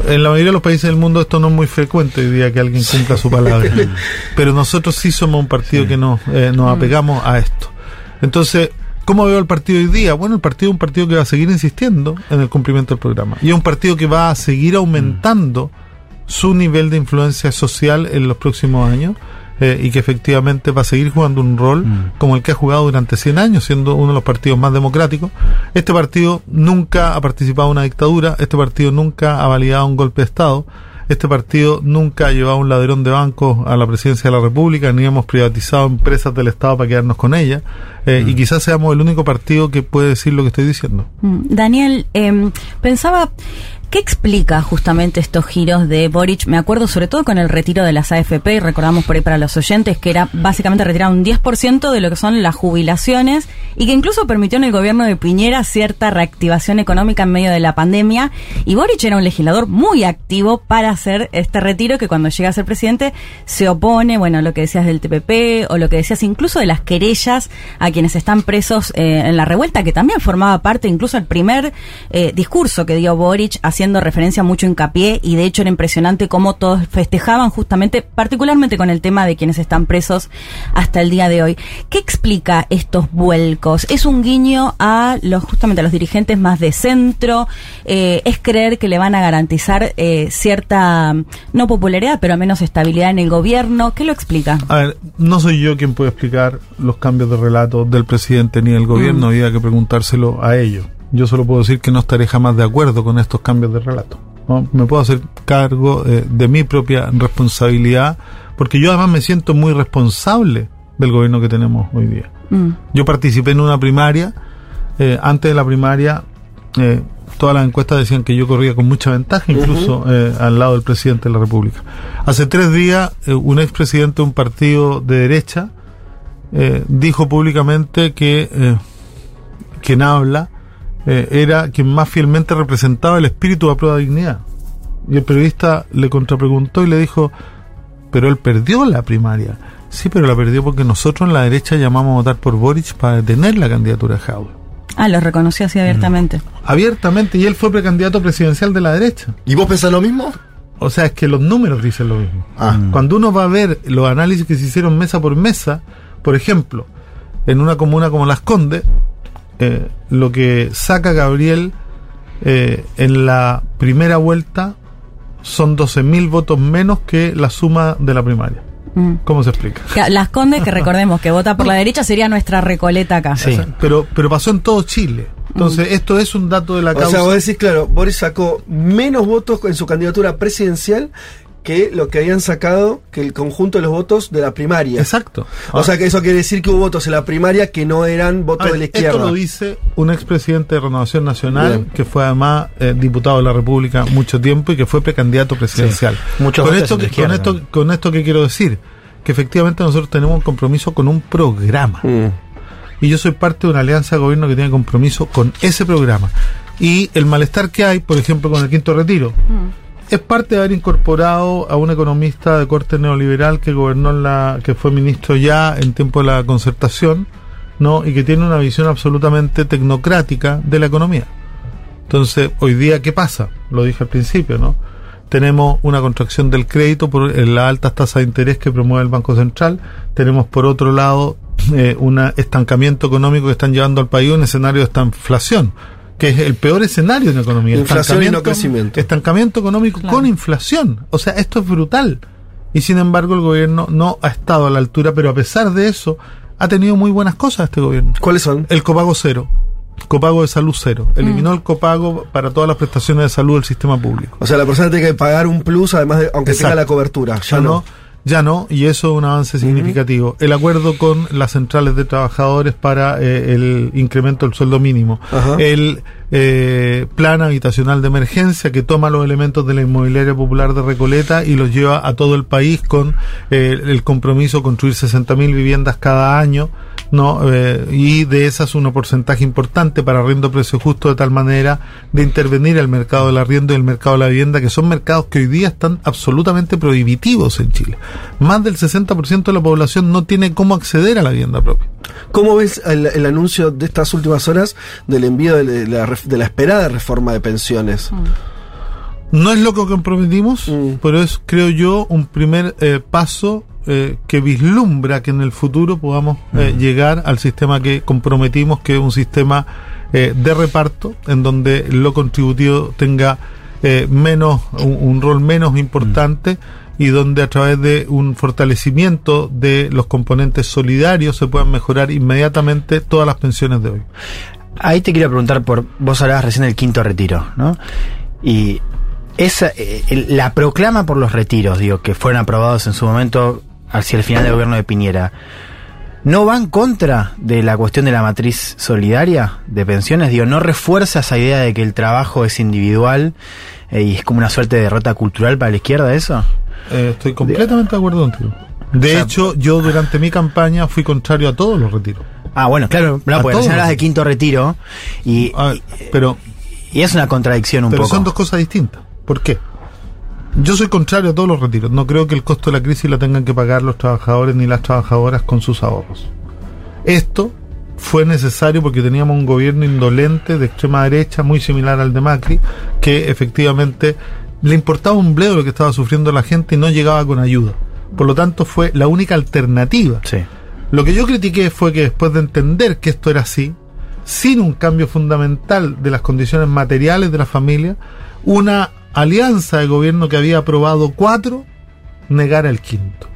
Speaker 4: En la mayoría de los países del mundo esto no es muy frecuente hoy día que alguien cumpla su palabra, *laughs* pero nosotros sí somos un partido que nos, eh, nos apegamos a esto. Entonces, ¿Cómo veo el partido hoy día? Bueno, el partido es un partido que va a seguir insistiendo en el cumplimiento del programa. Y es un partido que va a seguir aumentando su nivel de influencia social en los próximos años eh, y que efectivamente va a seguir jugando un rol como el que ha jugado durante 100 años, siendo uno de los partidos más democráticos. Este partido nunca ha participado en una dictadura, este partido nunca ha validado un golpe de Estado, este partido nunca ha llevado un ladrón de bancos a la presidencia de la República, ni hemos privatizado empresas del Estado para quedarnos con ellas, eh, y quizás seamos el único partido que puede decir lo que estoy diciendo.
Speaker 3: Mm, Daniel, eh, pensaba, ¿qué explica justamente estos giros de Boric? Me acuerdo sobre todo con el retiro de las AFP, y recordamos por ahí para los oyentes que era básicamente retirar un 10% de lo que son las jubilaciones y que incluso permitió en el gobierno de Piñera cierta reactivación económica en medio de la pandemia. Y Boric era un legislador muy activo para hacer este retiro que cuando llega a ser presidente se opone, bueno, lo que decías del TPP o lo que decías incluso de las querellas a quienes están presos eh, en la revuelta, que también formaba parte incluso el primer eh, discurso que dio Boric haciendo haciendo referencia mucho hincapié y de hecho era impresionante cómo todos festejaban justamente, particularmente con el tema de quienes están presos hasta el día de hoy. ¿Qué explica estos vuelcos? ¿Es un guiño a los justamente a los dirigentes más de centro? Eh, ¿Es creer que le van a garantizar eh, cierta, no popularidad, pero al menos estabilidad en el gobierno? ¿Qué lo explica?
Speaker 4: A ver, no soy yo quien puede explicar los cambios de relato del presidente ni del gobierno, había que preguntárselo a ellos. Yo solo puedo decir que no estaré jamás de acuerdo con estos cambios de relato. ¿no? Me puedo hacer cargo eh, de mi propia responsabilidad, porque yo además me siento muy responsable del gobierno que tenemos hoy día.
Speaker 3: Mm.
Speaker 4: Yo participé en una primaria, eh, antes de la primaria, eh, todas las encuestas decían que yo corría con mucha ventaja, incluso eh, al lado del presidente de la República. Hace tres días, eh, un expresidente de un partido de derecha eh, dijo públicamente que quien habla eh, era quien más fielmente representaba el espíritu de la prueba de dignidad. Y el periodista le contrapreguntó y le dijo, pero él perdió la primaria. Sí, pero la perdió porque nosotros en la derecha llamamos a votar por Boric para detener la candidatura de Jaude.
Speaker 3: Ah, lo reconoció así abiertamente.
Speaker 4: Abiertamente, y él fue precandidato presidencial de la derecha.
Speaker 5: ¿Y vos pensás lo mismo?
Speaker 4: O sea, es que los números dicen lo mismo.
Speaker 5: Ah.
Speaker 4: Cuando uno va a ver los análisis que se hicieron mesa por mesa, por ejemplo, en una comuna como Las Condes, eh, lo que saca Gabriel eh, en la primera vuelta son 12.000 votos menos que la suma de la primaria.
Speaker 3: Mm.
Speaker 4: ¿Cómo se explica?
Speaker 3: Las Condes, que *laughs* recordemos que vota por la derecha, sería nuestra recoleta acá.
Speaker 6: Sí.
Speaker 4: Pero, pero pasó en todo Chile. Entonces, esto es un dato de la
Speaker 2: O
Speaker 4: causa.
Speaker 2: sea, vos decís, claro, Boris sacó menos votos en su candidatura presidencial que lo que habían sacado que el conjunto de los votos de la primaria.
Speaker 4: Exacto.
Speaker 2: O sea que eso quiere decir que hubo votos en la primaria que no eran votos
Speaker 4: ver,
Speaker 2: de la
Speaker 4: esto
Speaker 2: izquierda.
Speaker 4: lo dice un expresidente de Renovación Nacional,
Speaker 2: Bien.
Speaker 4: que fue además eh, diputado de la República mucho tiempo y que fue precandidato presidencial.
Speaker 6: Sí. Muchos
Speaker 4: con,
Speaker 6: votos
Speaker 4: esto, que- con,
Speaker 6: izquierda.
Speaker 4: esto, con esto que quiero decir, que efectivamente nosotros tenemos un compromiso con un programa.
Speaker 2: Mm.
Speaker 4: Y yo soy parte de una alianza de gobierno que tiene compromiso con ese programa. Y el malestar que hay, por ejemplo, con el quinto retiro, es parte de haber incorporado a un economista de corte neoliberal que gobernó la, que fue ministro ya en tiempo de la concertación, ¿no? Y que tiene una visión absolutamente tecnocrática de la economía. Entonces, hoy día, ¿qué pasa? Lo dije al principio, ¿no? Tenemos una contracción del crédito por las altas tasas de interés que promueve el Banco Central. Tenemos, por otro lado, eh, un estancamiento económico que están llevando al país un escenario de esta inflación, que es el peor escenario en economía.
Speaker 2: Inflación y no
Speaker 4: Estancamiento-
Speaker 2: crecimiento.
Speaker 4: Estancamiento económico
Speaker 3: Claro.
Speaker 4: con inflación. O sea, esto es brutal. Y sin embargo, el gobierno no ha estado a la altura, pero a pesar de eso, ha tenido muy buenas cosas este gobierno.
Speaker 2: ¿Cuáles son?
Speaker 4: El copago cero. Copago de salud cero. Eliminó el copago para todas las prestaciones de salud del sistema público.
Speaker 2: O sea, la persona tiene que pagar un plus además de, aunque tenga
Speaker 4: Exacto.
Speaker 2: la cobertura. Ya
Speaker 4: Ya
Speaker 2: no.
Speaker 4: no, ya no, y eso es un avance significativo. El acuerdo con las centrales de trabajadores para eh, el incremento del sueldo mínimo. El eh, plan habitacional de emergencia que toma los elementos de la inmobiliaria popular de Recoleta y los lleva a todo el país con eh, el compromiso de construir 60.000 viviendas cada año. ¿No? Eh, y de esas un porcentaje importante para arriendo a precio justo de tal manera de intervenir el mercado del arriendo y el mercado de la vivienda, que son mercados que hoy día están absolutamente prohibitivos en Chile. Más del 60% de la población no tiene cómo acceder a la vivienda propia.
Speaker 2: ¿Cómo ves el, el anuncio de estas últimas horas del envío la, de la esperada reforma de pensiones?
Speaker 4: No es lo que comprometimos,
Speaker 2: Mm.
Speaker 4: pero es, creo yo, un primer eh, paso eh, que vislumbra que en el futuro podamos eh, llegar al sistema que comprometimos, que es un sistema eh, de reparto, en donde lo contributivo tenga eh, menos, un, un rol menos importante y donde a través de un fortalecimiento de los componentes solidarios se puedan mejorar inmediatamente todas las pensiones de hoy.
Speaker 6: Ahí te quiero preguntar por, vos hablabas recién del quinto retiro, ¿no? Y esa, eh, la proclama por los retiros, digo, que fueron aprobados en su momento hacia el final del gobierno de Piñera, ¿no va en contra de la cuestión de la matriz solidaria de pensiones? Digo, ¿no refuerza esa idea de que el trabajo es individual eh, y es como una suerte de derrota cultural para la izquierda eso?
Speaker 4: Eh, estoy completamente de acuerdo contigo. De
Speaker 6: O sea,
Speaker 4: hecho, yo durante mi campaña fui contrario a todos los retiros.
Speaker 6: Ah, bueno, claro, no, porque recién hablas de quinto retiro y,
Speaker 4: Ah, pero
Speaker 6: y es una contradicción un
Speaker 4: pero
Speaker 6: poco.
Speaker 4: son dos cosas distintas. ¿Por qué? Yo soy contrario a todos los retiros. No creo que el costo de la crisis lo tengan que pagar los trabajadores ni las trabajadoras con sus ahorros. Esto fue necesario porque teníamos un gobierno indolente de extrema derecha, muy similar al de Macri, que efectivamente le importaba un bledo lo que estaba sufriendo la gente y no llegaba con ayuda. Por lo tanto, fue la única alternativa.
Speaker 6: Sí.
Speaker 4: Lo que yo critiqué fue que después de entender que esto era así, sin un cambio fundamental de las condiciones materiales de la familia, una alianza de gobierno que había aprobado cuatro, negara el quinto.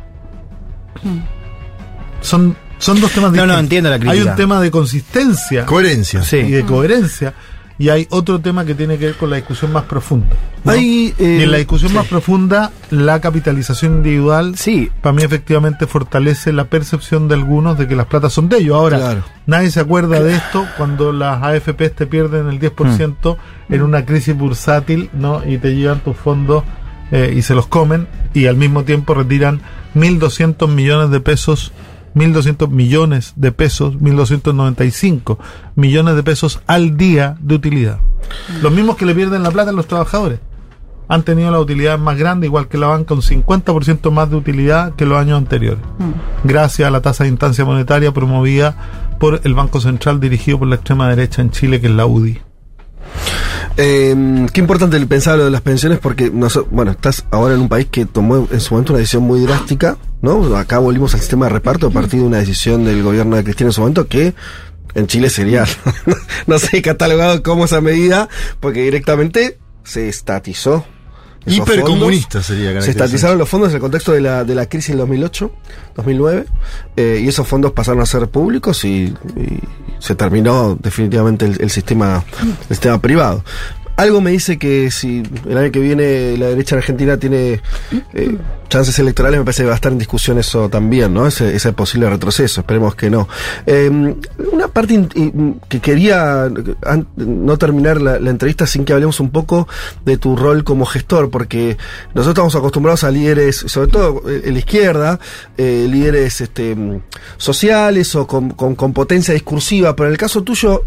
Speaker 4: Son, son dos temas
Speaker 6: No, no,
Speaker 4: distintos.
Speaker 6: entiendo la
Speaker 4: Hay
Speaker 6: crítica.
Speaker 4: un tema de consistencia
Speaker 5: Coherencia.
Speaker 6: Sí.
Speaker 4: y de coherencia, y hay otro tema que tiene que ver con la discusión más profunda. ¿no?
Speaker 2: Hay, eh,
Speaker 4: y en la discusión más profunda, la capitalización individual
Speaker 6: Sí.
Speaker 4: para mí efectivamente fortalece la percepción de algunos de que las platas son de ellos. Ahora,
Speaker 2: Claro.
Speaker 4: nadie se acuerda de esto cuando las AFPs te pierden el 10% en una crisis bursátil ¿no? y te llevan tus fondos eh, y se los comen y al mismo tiempo retiran 1.200 millones de pesos. 1.200 millones de pesos, 1.295 millones de pesos al día de utilidad. Los mismos que le pierden la plata a los trabajadores han tenido la utilidad más grande, igual que la banca, un 50% más de utilidad que los años anteriores, gracias a la tasa de instancia monetaria promovida por el Banco Central dirigido por la extrema derecha en Chile, que es la UDI.
Speaker 2: Eh, qué importante el pensar lo de las pensiones porque, noso- bueno, estás ahora en un país que tomó en su momento una decisión muy drástica, ¿no? Acá volvimos al sistema de reparto a partir de una decisión del gobierno de Cristina en su momento que en Chile sería, *laughs* no sé, catalogado como esa medida porque directamente se estatizó.
Speaker 5: Hipercomunista sería.
Speaker 2: Se estatizaron los fondos en el contexto de la, de la crisis del 2008, 2009, eh, y esos fondos pasaron a ser públicos y, y se terminó definitivamente el, sistema, el sistema privado. Algo me dice que si el año que viene la derecha en Argentina tiene eh, chances electorales, me parece que va a estar en discusión eso también, ¿no? Ese, ese posible retroceso, esperemos que no. Eh, una parte que quería no terminar la, entrevista sin que hablemos un poco de tu rol como gestor, porque nosotros estamos acostumbrados a líderes, sobre todo eh, en la izquierda, eh, líderes este, mm, sociales o con, con potencia discursiva, pero en el caso tuyo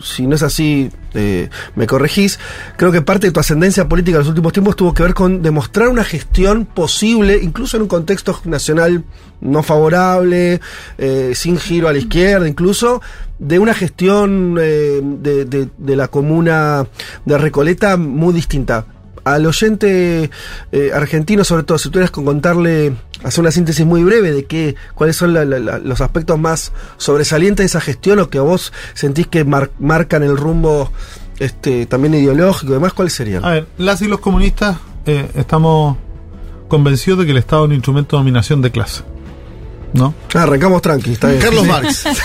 Speaker 2: si no es así, eh, me corregís, creo que parte de tu ascendencia política en los últimos tiempos tuvo que ver con demostrar una gestión posible, incluso en un contexto nacional no favorable, eh, sin giro a la izquierda, incluso de una gestión eh, de, la comuna de Recoleta muy distinta. Al oyente eh, argentino, sobre todo, si tuvieras que contarle, hacer una síntesis muy breve de qué, cuáles son la- la- los aspectos más sobresalientes de esa gestión o que vos sentís que mar- marcan el rumbo este, también ideológico y demás, ¿cuáles serían?
Speaker 4: A ver, las y los comunistas eh, estamos convencidos de que el Estado es un instrumento de dominación de clase. ¿No?
Speaker 2: Ah, arrancamos tranqui, está bien.
Speaker 5: Carlos Marx. *laughs*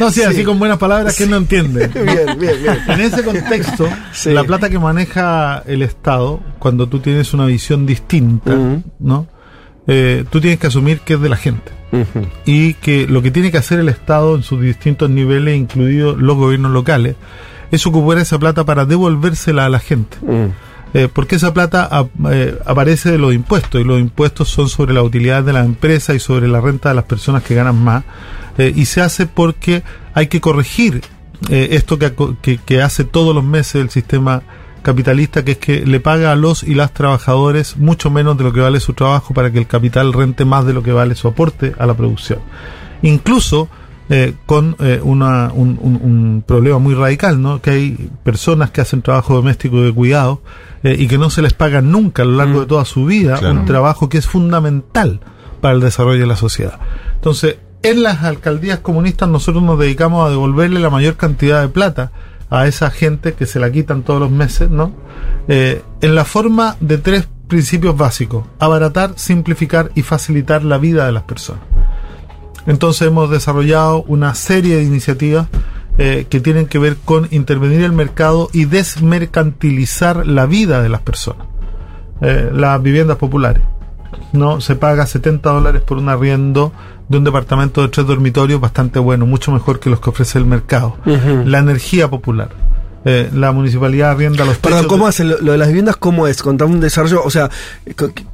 Speaker 4: No, sí, así con buenas palabras que él no entiende. *laughs*
Speaker 2: bien, bien, bien.
Speaker 4: En ese contexto,
Speaker 2: Sí.
Speaker 4: la plata que maneja el Estado, cuando tú tienes una visión distinta. ¿no? Eh, tú tienes que asumir que es de la gente. Y que lo que tiene que hacer el Estado en sus distintos niveles, incluidos los gobiernos locales, es ocupar esa plata para devolvérsela a la gente.
Speaker 2: Ujú.
Speaker 4: Eh, porque esa plata eh, aparece de los impuestos y los impuestos son sobre la utilidad de la empresa y sobre la renta de las personas que ganan más Eh, y se hace porque hay que corregir esto que, que, que hace todos los meses el sistema capitalista que es que le paga a los y las trabajadores mucho menos de lo que vale su trabajo para que el capital rente más de lo que vale su aporte a la producción. Incluso eh, con eh, una, un, un- un problema muy radical, ¿no? Que hay personas que hacen trabajo doméstico de cuidado eh, y que no se les paga nunca a lo largo de toda su vida
Speaker 5: Claro.
Speaker 4: un trabajo que es fundamental para el desarrollo de la sociedad. Entonces, en las alcaldías comunistas nosotros nos dedicamos a devolverle la mayor cantidad de plata a esa gente que se la quitan todos los meses, ¿no? Eh, en la forma de tres principios básicos: abaratar, simplificar y facilitar la vida de las personas. Entonces hemos desarrollado una serie de iniciativas eh, que tienen que ver con intervenir el mercado y desmercantilizar la vida de las personas. Eh, las viviendas populares. No se paga 70 dólares por un arriendo de un departamento de tres dormitorios bastante bueno, mucho mejor que los que ofrece el mercado. La energía popular. Eh, la municipalidad arrienda los
Speaker 2: Perdón, ¿cómo hace lo, lo de las viviendas? ¿Cómo es? Contame un desarrollo, o sea,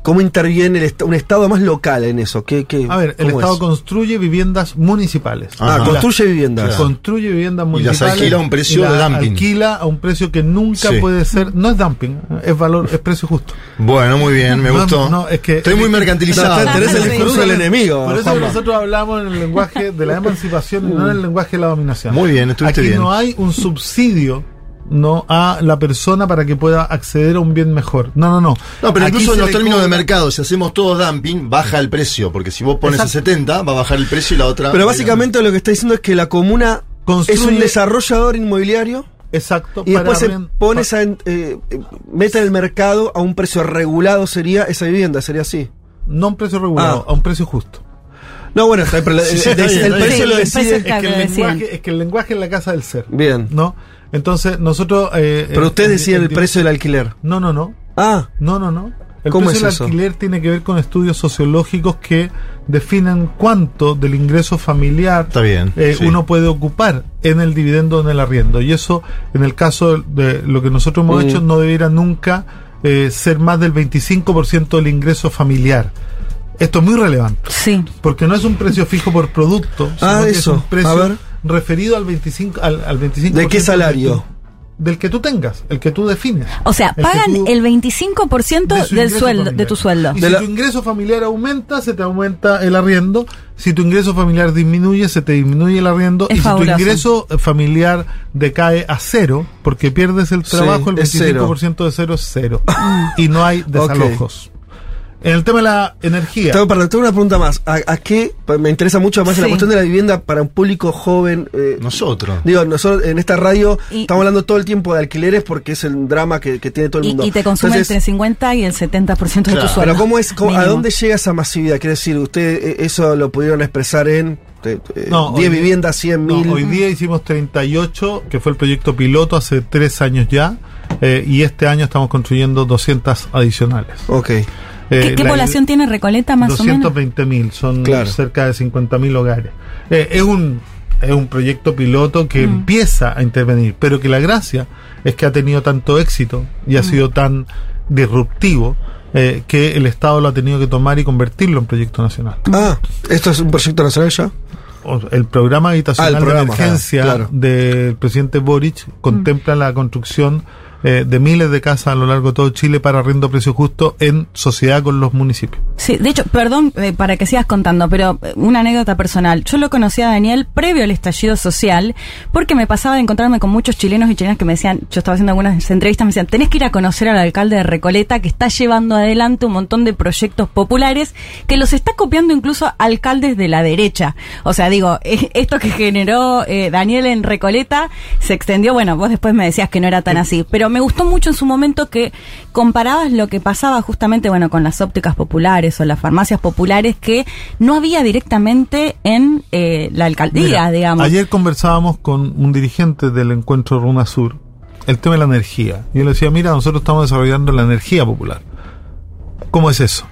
Speaker 2: ¿cómo interviene el est- un Estado más local en eso? ¿Qué, qué,
Speaker 4: A ver, el Estado
Speaker 2: es?
Speaker 4: construye viviendas municipales.
Speaker 2: Ah,
Speaker 5: Ajá.
Speaker 2: construye viviendas.
Speaker 5: Claro.
Speaker 4: Construye viviendas
Speaker 5: Y las
Speaker 4: municipales.
Speaker 5: alquila a un precio de dumping.
Speaker 4: Alquila a un precio que nunca
Speaker 5: Sí.
Speaker 4: puede ser. No es dumping, es valor, es precio justo.
Speaker 5: Bueno, muy bien, me
Speaker 4: No,
Speaker 5: gustó.
Speaker 4: no, es que-
Speaker 5: Estoy muy mercantilizado.
Speaker 2: No, tenés el discurso del enemigo.
Speaker 4: Por eso
Speaker 2: Juanma.
Speaker 4: nosotros hablamos en el lenguaje de la emancipación y no en el lenguaje de la dominación.
Speaker 5: Muy bien, estuviste
Speaker 4: Aquí
Speaker 5: bien.
Speaker 4: no hay un subsidio no a la persona para que pueda acceder a un bien mejor. No, no, no.
Speaker 5: No, pero
Speaker 4: Aquí
Speaker 5: incluso
Speaker 4: se
Speaker 5: en los términos de mercado, si hacemos todo dumping, baja el precio, porque si vos pones
Speaker 4: Exacto.
Speaker 5: el 70, va a bajar el precio y la otra...
Speaker 2: Pero básicamente lo que está diciendo es que la comuna
Speaker 4: Construye-
Speaker 2: es un desarrollador inmobiliario
Speaker 4: Exacto.
Speaker 2: y después se
Speaker 4: para bien-
Speaker 2: pone esa, eh, mete en el mercado a un precio regulado sería esa vivienda, sería así.
Speaker 4: No a un precio regulado,
Speaker 2: Ah.
Speaker 4: a un precio justo.
Speaker 2: No, bueno, el, el precio lo decide.
Speaker 4: Es que, lenguaje, es que el lenguaje es la casa del ser.
Speaker 2: Bien.
Speaker 4: ¿No? Entonces, nosotros. eh,
Speaker 2: Pero ustedes decían el
Speaker 4: el-
Speaker 2: precio del alquiler.
Speaker 4: No, no, no.
Speaker 2: Ah,
Speaker 4: No, no, no. El
Speaker 2: ¿Cómo
Speaker 4: precio
Speaker 2: es
Speaker 4: del
Speaker 2: eso?
Speaker 4: alquiler tiene que ver con estudios sociológicos que definen cuánto del ingreso familiar
Speaker 5: Está bien,
Speaker 4: eh,
Speaker 5: sí.
Speaker 4: uno puede ocupar en el dividendo o en el arriendo. Y eso, en el caso de lo que nosotros hemos
Speaker 2: Mm.
Speaker 4: hecho, no debiera nunca eh, ser más del 25% del ingreso familiar. Esto es muy relevante.
Speaker 3: Sí.
Speaker 4: Porque no es un precio fijo por producto, sino
Speaker 2: Ah,
Speaker 4: que
Speaker 2: eso.
Speaker 4: es un precio
Speaker 2: A ver.
Speaker 4: Referido al 25, al, al 25
Speaker 2: ¿De qué salario?
Speaker 4: Del que tú tengas, el que tú defines.
Speaker 3: O sea,
Speaker 4: El
Speaker 3: pagan
Speaker 4: tú-
Speaker 3: el 25%
Speaker 4: de su
Speaker 3: del sueldo, de tu sueldo.
Speaker 4: Y
Speaker 2: De
Speaker 4: si
Speaker 2: la-
Speaker 4: tu ingreso familiar aumenta, se te aumenta el arriendo. Si tu ingreso familiar disminuye, se te disminuye el arriendo.
Speaker 3: Es
Speaker 4: y si tu ingreso eh, familiar decae a cero, porque pierdes el
Speaker 2: Sí,
Speaker 4: trabajo, el
Speaker 2: es cero.
Speaker 4: 25% de cero es cero. *laughs* y no hay desalojos. En el tema de la energía.
Speaker 2: tengo, perdón, tengo una pregunta más. ¿A, a qué? pues Me interesa mucho más la cuestión de la vivienda para un público joven. eh,
Speaker 5: Nosotros.
Speaker 2: Digo, nosotros en esta radio
Speaker 3: Y-
Speaker 2: estamos hablando todo el tiempo de alquileres porque es el drama que, que tiene todo el mundo.
Speaker 3: y te consume
Speaker 2: Entonces,
Speaker 3: entre 50 y el 70% de
Speaker 5: Claro.
Speaker 3: tu sueldo.
Speaker 2: Pero ¿cómo es, cómo- ¿a dónde llega esa masividad? Quiere decir, ¿usted eh, eso lo pudieron expresar en eh, eh,
Speaker 4: No,
Speaker 2: 10
Speaker 4: hoy-
Speaker 2: viviendas, 100
Speaker 4: No,
Speaker 2: mil?
Speaker 4: hoy día hicimos 38, que fue el proyecto piloto hace tres años ya, eh, y este año estamos construyendo 200 adicionales.
Speaker 2: Ok.
Speaker 3: ¿Qué,
Speaker 4: Eh,
Speaker 3: qué
Speaker 4: la-
Speaker 3: población tiene Recoleta más o menos?
Speaker 4: 220 mil, son
Speaker 2: Claro.
Speaker 4: cerca de 50 mil hogares. Eh, es un es un proyecto piloto que
Speaker 3: Mm.
Speaker 4: empieza a intervenir, pero que la gracia es que ha tenido tanto éxito y
Speaker 3: Mm.
Speaker 4: ha sido tan disruptivo eh, que el Estado lo ha tenido que tomar y convertirlo en proyecto nacional.
Speaker 2: Ah, ¿esto es un proyecto nacional ya?
Speaker 4: El programa habitacional
Speaker 2: Ah, el programa,
Speaker 4: de emergencia
Speaker 2: claro.
Speaker 4: del presidente Boric contempla la construcción eh, de miles de casas a lo largo de todo Chile para arriendo a precio justo en sociedad con los municipios.
Speaker 3: Sí, de hecho, perdón eh, para que sigas contando, pero eh, una anécdota personal. Yo lo conocí a Daniel previo al estallido social, porque me pasaba de encontrarme con muchos chilenos y chilenas que me decían, yo estaba haciendo algunas entrevistas, me decían, tenés que ir a conocer al alcalde de Recoleta que está llevando adelante un montón de proyectos populares que los está copiando incluso alcaldes de la derecha. O sea, digo, *laughs* eh, esto que generó eh, Daniel en Recoleta se extendió, bueno, vos después me decías que no era tan así, pero me gustó mucho en su momento que comparabas lo que pasaba justamente, bueno, con las ópticas populares o las farmacias populares que no había directamente en eh, la alcaldía,
Speaker 4: Mira,
Speaker 3: digamos.
Speaker 4: Ayer conversábamos con un dirigente del encuentro Runa Sur el tema de la energía. Y yo le decía, mira, nosotros estamos desarrollando la energía popular. ¿Cómo es eso?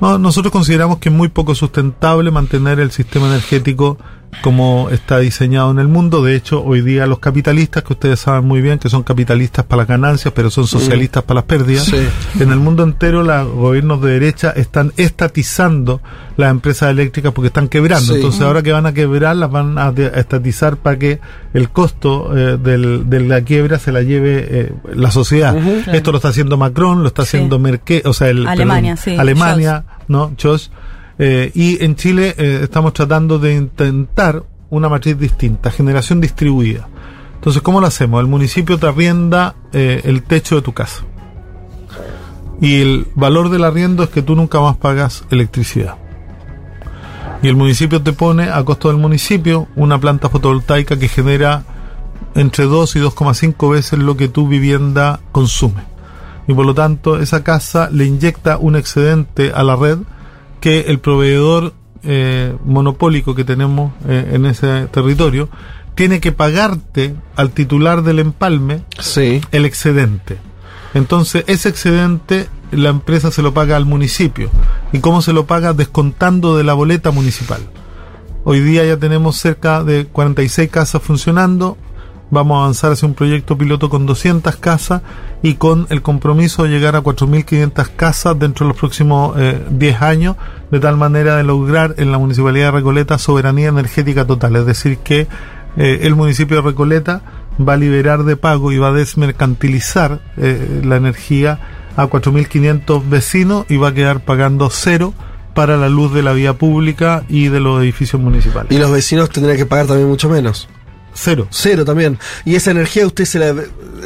Speaker 4: No, nosotros consideramos que es muy poco sustentable mantener el sistema energético como está diseñado en el mundo. De hecho, hoy día los capitalistas, que ustedes saben muy bien que son capitalistas para las ganancias, pero son socialistas para las pérdidas,
Speaker 2: Sí.
Speaker 4: en el mundo entero los gobiernos de derecha están estatizando las empresas eléctricas porque están quebrando.
Speaker 2: Sí.
Speaker 4: Entonces ahora que van a quebrar, las van a estatizar para que el costo eh, del- de la quiebra se la lleve eh, la sociedad. Esto lo está haciendo Macron, lo está
Speaker 3: Sí.
Speaker 4: haciendo Merkel, o sea, el,
Speaker 3: Alemania,
Speaker 4: perdón,
Speaker 3: sí,
Speaker 4: Alemania, ¿no? Scholz. Eh, y en Chile eh, estamos tratando de intentar una matriz distinta, generación distribuida. Entonces, ¿cómo lo hacemos? El municipio te arrienda eh, el techo de tu casa. Y el valor del arriendo es que tú nunca más pagas electricidad. Y el municipio te pone a costo del municipio una planta fotovoltaica que genera entre 2 y 2,5 veces lo que tu vivienda consume. Y por lo tanto, esa casa le inyecta un excedente a la red que el proveedor eh, monopólico que tenemos eh, en ese territorio tiene que pagarte al titular del empalme
Speaker 2: Sí.
Speaker 4: el excedente. Entonces, ese excedente la empresa se lo paga al municipio. ¿Y cómo se lo paga? Descontando de la boleta municipal. Hoy día ya tenemos cerca de 46 casas funcionando. Vamos a avanzar hacia un proyecto piloto con 200 casas y con el compromiso de llegar a 4.500 casas dentro de los próximos eh, 10 años, de tal manera de lograr en la Municipalidad de Recoleta soberanía energética total. Es decir, que eh, el municipio de Recoleta va a liberar de pago y va a desmercantilizar eh, la energía a 4.500 vecinos y va a quedar pagando cero para la luz de la vía pública y de los edificios municipales.
Speaker 2: Y los vecinos tendrían que pagar también mucho menos.
Speaker 4: Cero.
Speaker 2: Cero también. Y esa energía usted se la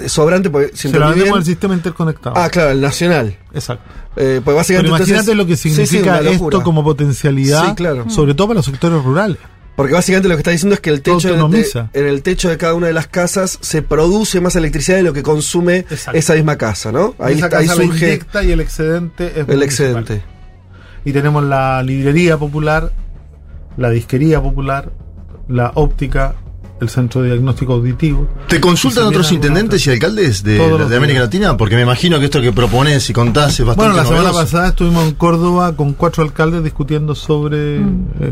Speaker 2: sobrante porque si
Speaker 4: Se la vendemos al sistema interconectado.
Speaker 2: Ah, claro, el nacional.
Speaker 4: Exacto.
Speaker 2: Eh, pues
Speaker 4: Pero
Speaker 2: básicamente
Speaker 4: imagínate
Speaker 2: entonces-
Speaker 4: lo que
Speaker 2: Sí, sí,
Speaker 4: significa esto como potencialidad,
Speaker 2: Sí, claro.
Speaker 4: sobre todo para los sectores rurales.
Speaker 2: Porque básicamente lo que está diciendo es que el techo de, en el techo de cada una de las casas se produce más electricidad de lo que consume
Speaker 4: Exacto.
Speaker 2: esa misma casa, ¿no? Ahí,
Speaker 4: Esa
Speaker 2: está- ahí
Speaker 4: casa la
Speaker 2: surge
Speaker 4: y el excedente es
Speaker 2: el
Speaker 4: municipal.
Speaker 2: excedente.
Speaker 4: Y tenemos la librería popular, la disquería popular, la óptica, el centro de diagnóstico auditivo.
Speaker 5: ¿Te consultan otros intendentes y alcaldes de, América. Latina? Porque me imagino que esto que propones y contás es bastante
Speaker 4: Bueno, la semana
Speaker 5: novedoso.
Speaker 4: pasada estuvimos en Córdoba con cuatro alcaldes discutiendo sobre eh,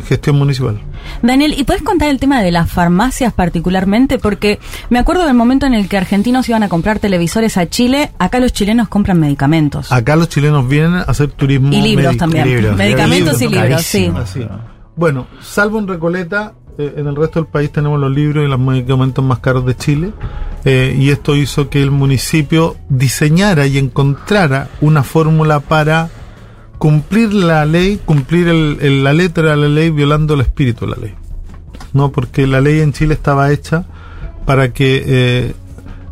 Speaker 4: gestión municipal.
Speaker 3: Daniel, ¿y puedes contar el tema de las farmacias particularmente? Porque me acuerdo del momento en el que argentinos iban a comprar televisores a Chile, acá los chilenos compran medicamentos.
Speaker 4: Acá los chilenos vienen a hacer turismo
Speaker 3: y libros también.
Speaker 6: libros.
Speaker 3: Medicamentos y
Speaker 4: Libros,
Speaker 3: libros, sí.
Speaker 4: Así. Bueno, salvo en Recoleta, eh, en el resto del país tenemos los libros y los medicamentos más caros de Chile. eh, y esto hizo que el municipio diseñara y encontrara una fórmula para cumplir la ley, cumplir el- el- la letra de la ley violando el espíritu de la ley. No, porque la ley en Chile estaba hecha para que eh,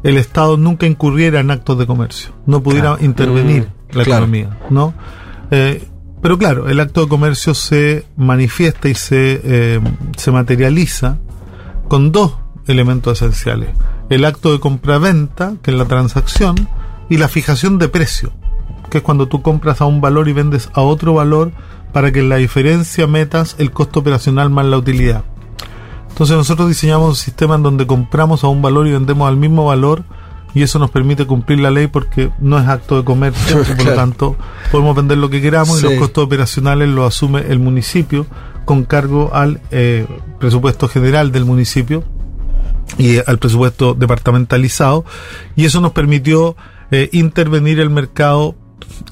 Speaker 4: el Estado nunca incurriera en actos de comercio, no pudiera intervenir
Speaker 2: Mm,
Speaker 4: la
Speaker 2: claro.
Speaker 4: economía, ¿no? Eh, pero claro, el acto de comercio se manifiesta y se, eh, se materializa con dos elementos esenciales. El acto de compra-venta, que es la transacción, y la fijación de precio, que es cuando tú compras a un valor y vendes a otro valor para que en la diferencia metas el costo operacional más la utilidad. Entonces nosotros diseñamos un sistema en donde compramos a un valor y vendemos al mismo valor y eso nos permite cumplir la ley porque no es acto de comercio *laughs* y por lo
Speaker 2: Claro.
Speaker 4: tanto podemos vender lo que queramos
Speaker 2: Sí.
Speaker 4: y los costos operacionales los asume el municipio con cargo al eh, presupuesto general del municipio y al presupuesto departamentalizado y eso nos permitió eh, intervenir el mercado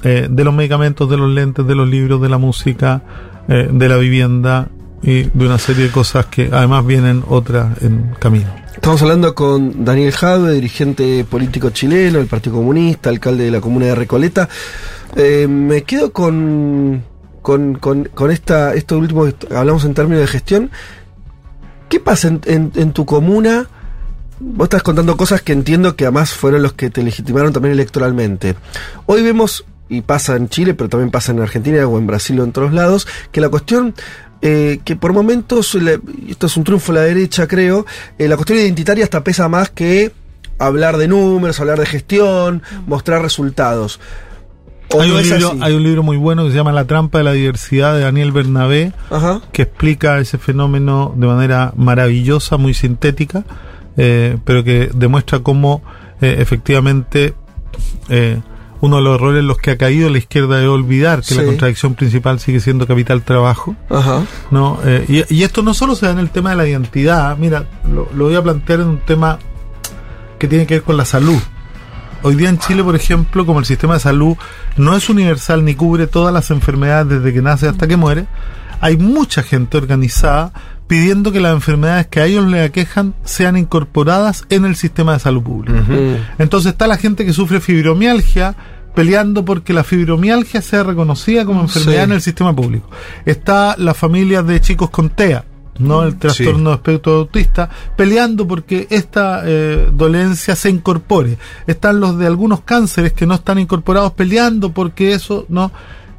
Speaker 4: eh, de los medicamentos, de los lentes, de los libros, de la música, eh, de la vivienda y de una serie de cosas que además vienen otras en camino.
Speaker 2: Estamos hablando con Daniel Jadwe, dirigente político chileno, del Partido Comunista, alcalde de la comuna de Recoleta. Eh, me quedo con, con, con, esta, esto último que hablamos en términos de gestión. ¿Qué pasa en, en- en tu comuna? Vos estás contando cosas que entiendo que además fueron los que te legitimaron también electoralmente. Hoy vemos, y pasa en Chile, pero también pasa en Argentina o en Brasil o en todos lados, que la cuestión eh, que por momentos, le- esto es un triunfo de la derecha creo, eh, la cuestión identitaria hasta pesa más que hablar de números, hablar de gestión, mostrar resultados. ¿O
Speaker 4: Hay un, libro, hay un libro muy bueno que se llama La trampa de la diversidad de Daniel Bernabé,
Speaker 2: Ajá.
Speaker 4: que explica ese fenómeno de manera maravillosa, muy sintética, eh, pero que demuestra cómo eh, efectivamente eh, uno de los errores en los que ha caído la izquierda es olvidar que la contradicción principal sigue siendo capital trabajo.
Speaker 2: Ajá.
Speaker 4: ¿no? Eh, y, y esto no solo se da en el tema de la identidad, mira, lo, lo voy a plantear en un tema que tiene que ver con la salud. Hoy día en Chile, por ejemplo, como el sistema de salud no es universal ni cubre todas las enfermedades desde que nace hasta que muere, hay mucha gente organizada pidiendo que las enfermedades que a ellos les aquejan sean incorporadas en el sistema de salud pública. Entonces está la gente que sufre fibromialgia peleando porque la fibromialgia sea reconocida como enfermedad
Speaker 2: Sí.
Speaker 4: en el sistema público. Está la familia de chicos con TEA, ¿no? El trastorno de espectro autista, peleando porque esta eh, dolencia se incorpore. Están los de algunos cánceres que no están incorporados peleando porque eso, ¿no?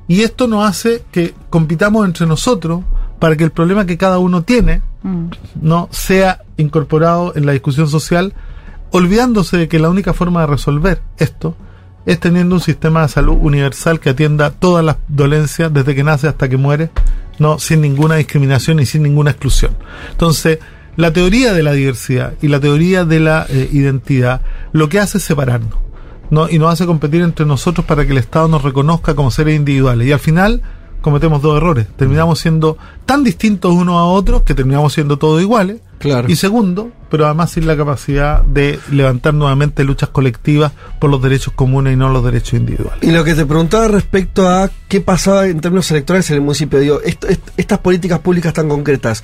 Speaker 4: Y esto nos hace que compitamos entre nosotros para que el problema que cada uno tiene,
Speaker 3: Mm.
Speaker 4: no sea incorporado en la discusión social, olvidándose de que la única forma de resolver esto es teniendo un sistema de salud universal que atienda todas las dolencias desde que nace hasta que muere, no sin ninguna discriminación y sin ninguna exclusión. Entonces, la teoría de la diversidad y la teoría de la eh, identidad lo que hace es separarnos. ¿no? y nos hace competir entre nosotros para que el Estado nos reconozca como seres individuales. Y al final cometemos dos errores. Terminamos siendo tan distintos unos a otros que terminamos siendo todos iguales.
Speaker 2: Claro.
Speaker 4: Y segundo, pero además sin la capacidad de levantar nuevamente luchas colectivas por los derechos comunes y no los derechos individuales.
Speaker 2: Y lo que te preguntaba respecto a qué pasaba en términos electorales en el municipio, digo, esto- est- estas políticas públicas tan concretas,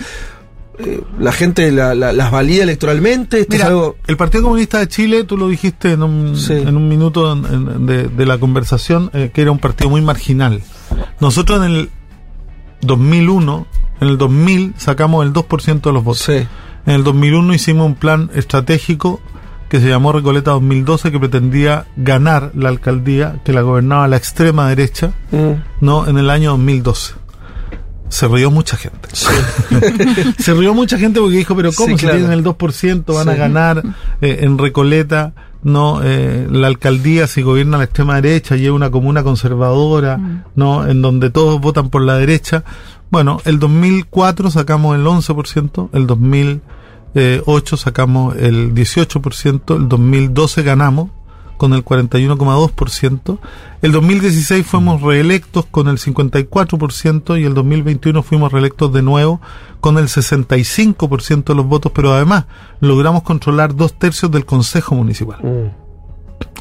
Speaker 2: eh, ¿la gente la- la- las valida electoralmente? ¿Esto
Speaker 4: Mira,
Speaker 2: es algo...?
Speaker 4: el Partido Comunista de Chile, tú lo dijiste en un,
Speaker 2: Sí.
Speaker 4: en un minuto en- en- de, de la conversación, eh, que era un partido muy marginal. Nosotros en el 2001, en el 2000, sacamos el 2% de los votos.
Speaker 2: Sí.
Speaker 4: En el 2001 hicimos un plan estratégico que se llamó Recoleta 2012 que pretendía ganar la alcaldía que la gobernaba la extrema derecha,
Speaker 2: Mm.
Speaker 4: no en el año 2012. Se rió mucha gente. *laughs* se rió mucha gente porque dijo, pero ¿cómo
Speaker 2: Sí,
Speaker 4: si tienen el 2% van a ganar eh, en Recoleta no eh, la alcaldía si gobierna la extrema derecha y es una comuna conservadora, no en donde todos votan por la derecha? Bueno, el 2004 sacamos el 11%, el 2008 sacamos el 18%, el 2012 ganamos con el 41,2%. El 2016 fuimos reelectos con el 54% y el 2021 fuimos reelectos de nuevo con el 65% de los votos, pero además logramos controlar dos tercios del Consejo Municipal.
Speaker 2: Mm.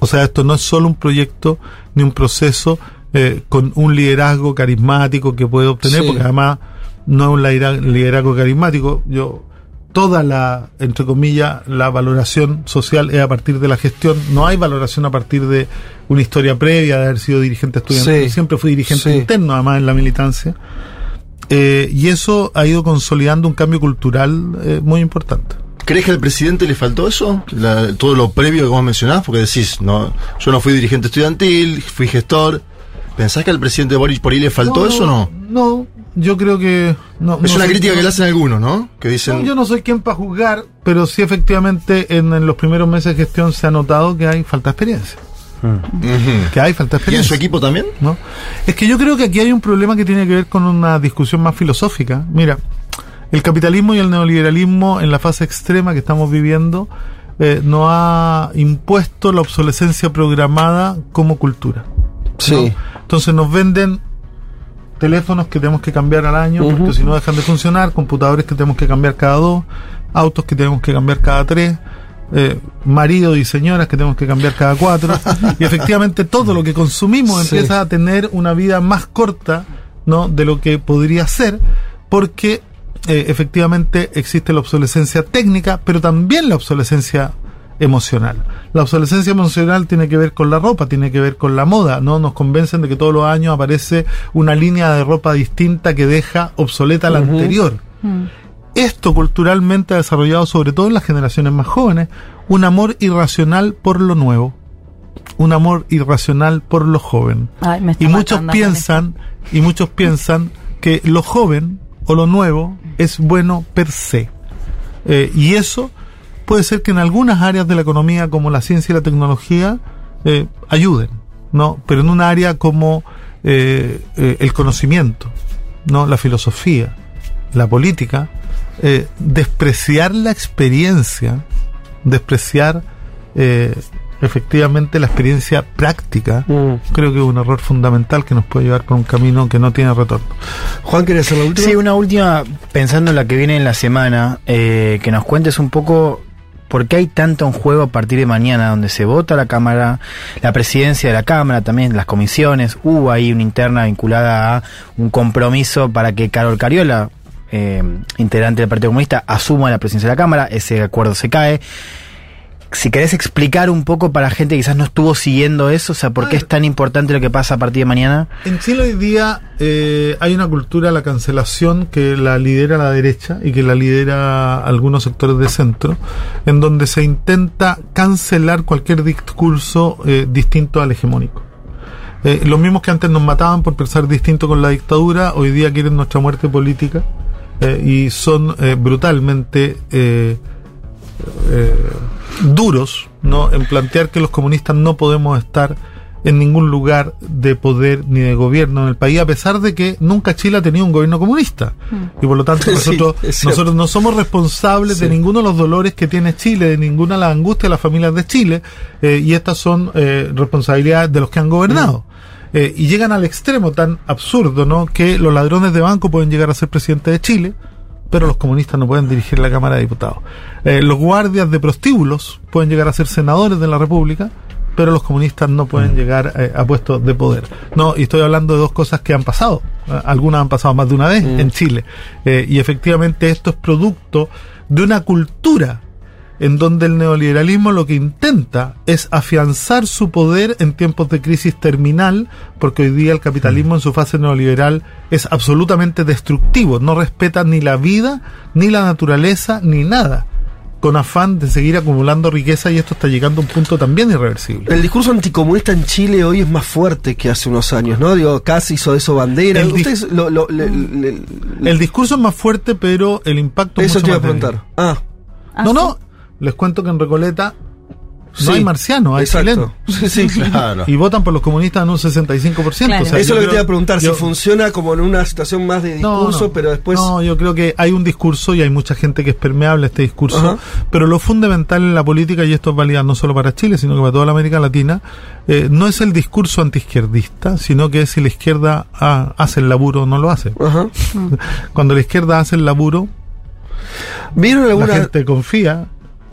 Speaker 4: O sea, esto no es solo un proyecto ni un proceso eh, con un liderazgo carismático que puede obtener,
Speaker 2: Sí.
Speaker 4: porque además no es un lidera- liderazgo carismático. Yo toda la, entre comillas, la valoración social es a partir de la gestión. No hay valoración a partir de una historia previa de haber sido dirigente estudiantil.
Speaker 2: Sí.
Speaker 4: Siempre fui dirigente
Speaker 2: Sí.
Speaker 4: interno, además, en la militancia. Eh, y eso ha ido consolidando un cambio cultural eh, muy importante.
Speaker 5: ¿Crees que al presidente le faltó eso? La- todo lo previo que vos mencionás, porque decís, no, yo no fui dirigente estudiantil, fui gestor. ¿Pensás que al presidente Boric por ahí le faltó eso o no?
Speaker 4: No, yo creo que... No,
Speaker 5: Es
Speaker 4: no
Speaker 5: una crítica que
Speaker 4: no-
Speaker 5: le hacen algunos, ¿no? Que dicen,
Speaker 4: No, yo no soy quien para juzgar, pero sí efectivamente en, en los primeros meses de gestión se ha notado que hay falta de experiencia.
Speaker 5: Ujú.
Speaker 4: Que hay falta de
Speaker 5: ¿y en
Speaker 4: experiencia.
Speaker 5: su equipo también?
Speaker 4: ¿no? Es que yo creo que aquí hay un problema que tiene que ver con una discusión más filosófica. Mira, el capitalismo y el neoliberalismo en la fase extrema que estamos viviendo eh, nos ha impuesto la obsolescencia programada como cultura.
Speaker 2: Sí.
Speaker 4: ¿no? Entonces nos venden teléfonos que tenemos que cambiar al año porque si no dejan de funcionar, computadores que tenemos que cambiar cada dos, autos que tenemos que cambiar cada tres, eh, maridos y señoras que tenemos que cambiar cada cuatro. *laughs* y efectivamente todo lo que consumimos
Speaker 2: Sí.
Speaker 4: empieza a tener una vida más corta ¿no? de lo que podría ser porque eh, efectivamente existe la obsolescencia técnica, pero también la obsolescencia emocional. La obsolescencia emocional tiene que ver con la ropa, tiene que ver con la moda, ¿no? Nos convencen de que todos los años aparece una línea de ropa distinta que deja obsoleta la anterior.
Speaker 3: Mm.
Speaker 4: Esto culturalmente ha desarrollado, sobre todo en las generaciones más jóvenes, un amor irracional por lo nuevo, un amor irracional por lo joven.
Speaker 3: Ay, me está
Speaker 4: Y muchos
Speaker 3: matando
Speaker 4: piensan, y muchos piensan que lo joven o lo nuevo es bueno per se. Eh, y eso puede ser que en algunas áreas de la economía, como la ciencia y la tecnología, eh, ayuden, ¿no? Pero en un área como eh, eh, el conocimiento, ¿no? La filosofía, la política, eh, despreciar la experiencia, despreciar eh, efectivamente la experiencia práctica,
Speaker 2: Mm.
Speaker 4: creo que es un error fundamental que nos puede llevar por un camino que no tiene retorno.
Speaker 2: Juan, ¿querés hacer la última?
Speaker 6: Sí, una última, pensando en la que viene en la semana, eh, que nos cuentes un poco por qué hay tanto en juego a partir de mañana, donde se vota la Cámara, la presidencia de la Cámara, también las comisiones, hubo ahí una interna vinculada a un compromiso para que Carol Cariola, eh, integrante del Partido Comunista, asuma la presidencia de la Cámara, ese acuerdo se cae. Si querés explicar un poco para gente que quizás no estuvo siguiendo eso, o sea, por qué es tan importante lo que pasa a partir de mañana.
Speaker 4: En Chile hoy día eh, hay una cultura de la cancelación que la lidera la derecha y que la lidera algunos sectores de centro, en donde se intenta cancelar cualquier discurso eh, distinto al hegemónico. Eh, los mismos que antes nos mataban por pensar distinto con la dictadura, hoy día quieren nuestra muerte política y son brutalmente eh, duros ¿no? en plantear que los comunistas no podemos estar en ningún lugar de poder ni de gobierno en el país, a pesar de que nunca Chile ha tenido un gobierno comunista. Y por lo tanto *laughs* nosotros, nosotros no somos responsables de ninguno de los dolores que tiene Chile, de ninguna de las angustias de las familias de Chile, eh, y estas son eh, responsabilidades de los que han gobernado. Eh, y llegan al extremo tan absurdo, ¿no? Que los ladrones de banco pueden llegar a ser presidente de Chile, pero los comunistas no pueden dirigir la Cámara de Diputados. Eh, los guardias de prostíbulos pueden llegar a ser senadores de la República, pero los comunistas no pueden llegar eh, a puestos de poder. No, y estoy hablando de dos cosas que han pasado. Eh, Algunas han pasado más de una vez en Chile. Eh, y efectivamente esto es producto de una cultura en donde el neoliberalismo lo que intenta es afianzar su poder en tiempos de crisis terminal, porque hoy día el capitalismo en su fase neoliberal es absolutamente destructivo, no respeta ni la vida, ni la naturaleza, ni nada, con afán de seguir acumulando riqueza y esto está llegando a un punto también irreversible.
Speaker 2: El discurso anticomunista en Chile hoy es más fuerte que hace unos años, ¿no? Digo, casi hizo eso bandera.
Speaker 4: El dis-
Speaker 2: lo, lo- le- le- le-
Speaker 4: El discurso es más fuerte, pero el impacto es
Speaker 2: eso
Speaker 4: mucho
Speaker 2: te iba a preguntar. Ah,
Speaker 3: Ah,
Speaker 4: No, no, les cuento que en Recoleta no
Speaker 2: sí.
Speaker 4: hay marcianos, hay
Speaker 2: Exacto.
Speaker 4: chilenos. *laughs*
Speaker 2: Sí, sí.
Speaker 5: Claro.
Speaker 4: Y votan por los comunistas en un 65%.
Speaker 3: Claro.
Speaker 4: O sea,
Speaker 2: Eso es lo que te iba a preguntar,
Speaker 4: yo-
Speaker 2: si funciona como en una situación más de discurso,
Speaker 4: no.
Speaker 2: pero después...
Speaker 4: No, yo creo que hay un discurso y hay mucha gente que es permeable a este discurso, pero lo fundamental en la política, y esto es válida no solo para Chile, sino que para toda la América Latina, eh, no es el discurso antiizquierdista, sino que es si la izquierda ah, hace el laburo o no lo hace.
Speaker 2: Ajá. *laughs*
Speaker 4: Cuando la izquierda hace el laburo,
Speaker 2: ¿Vieron
Speaker 4: la
Speaker 2: alguna,
Speaker 4: gente confía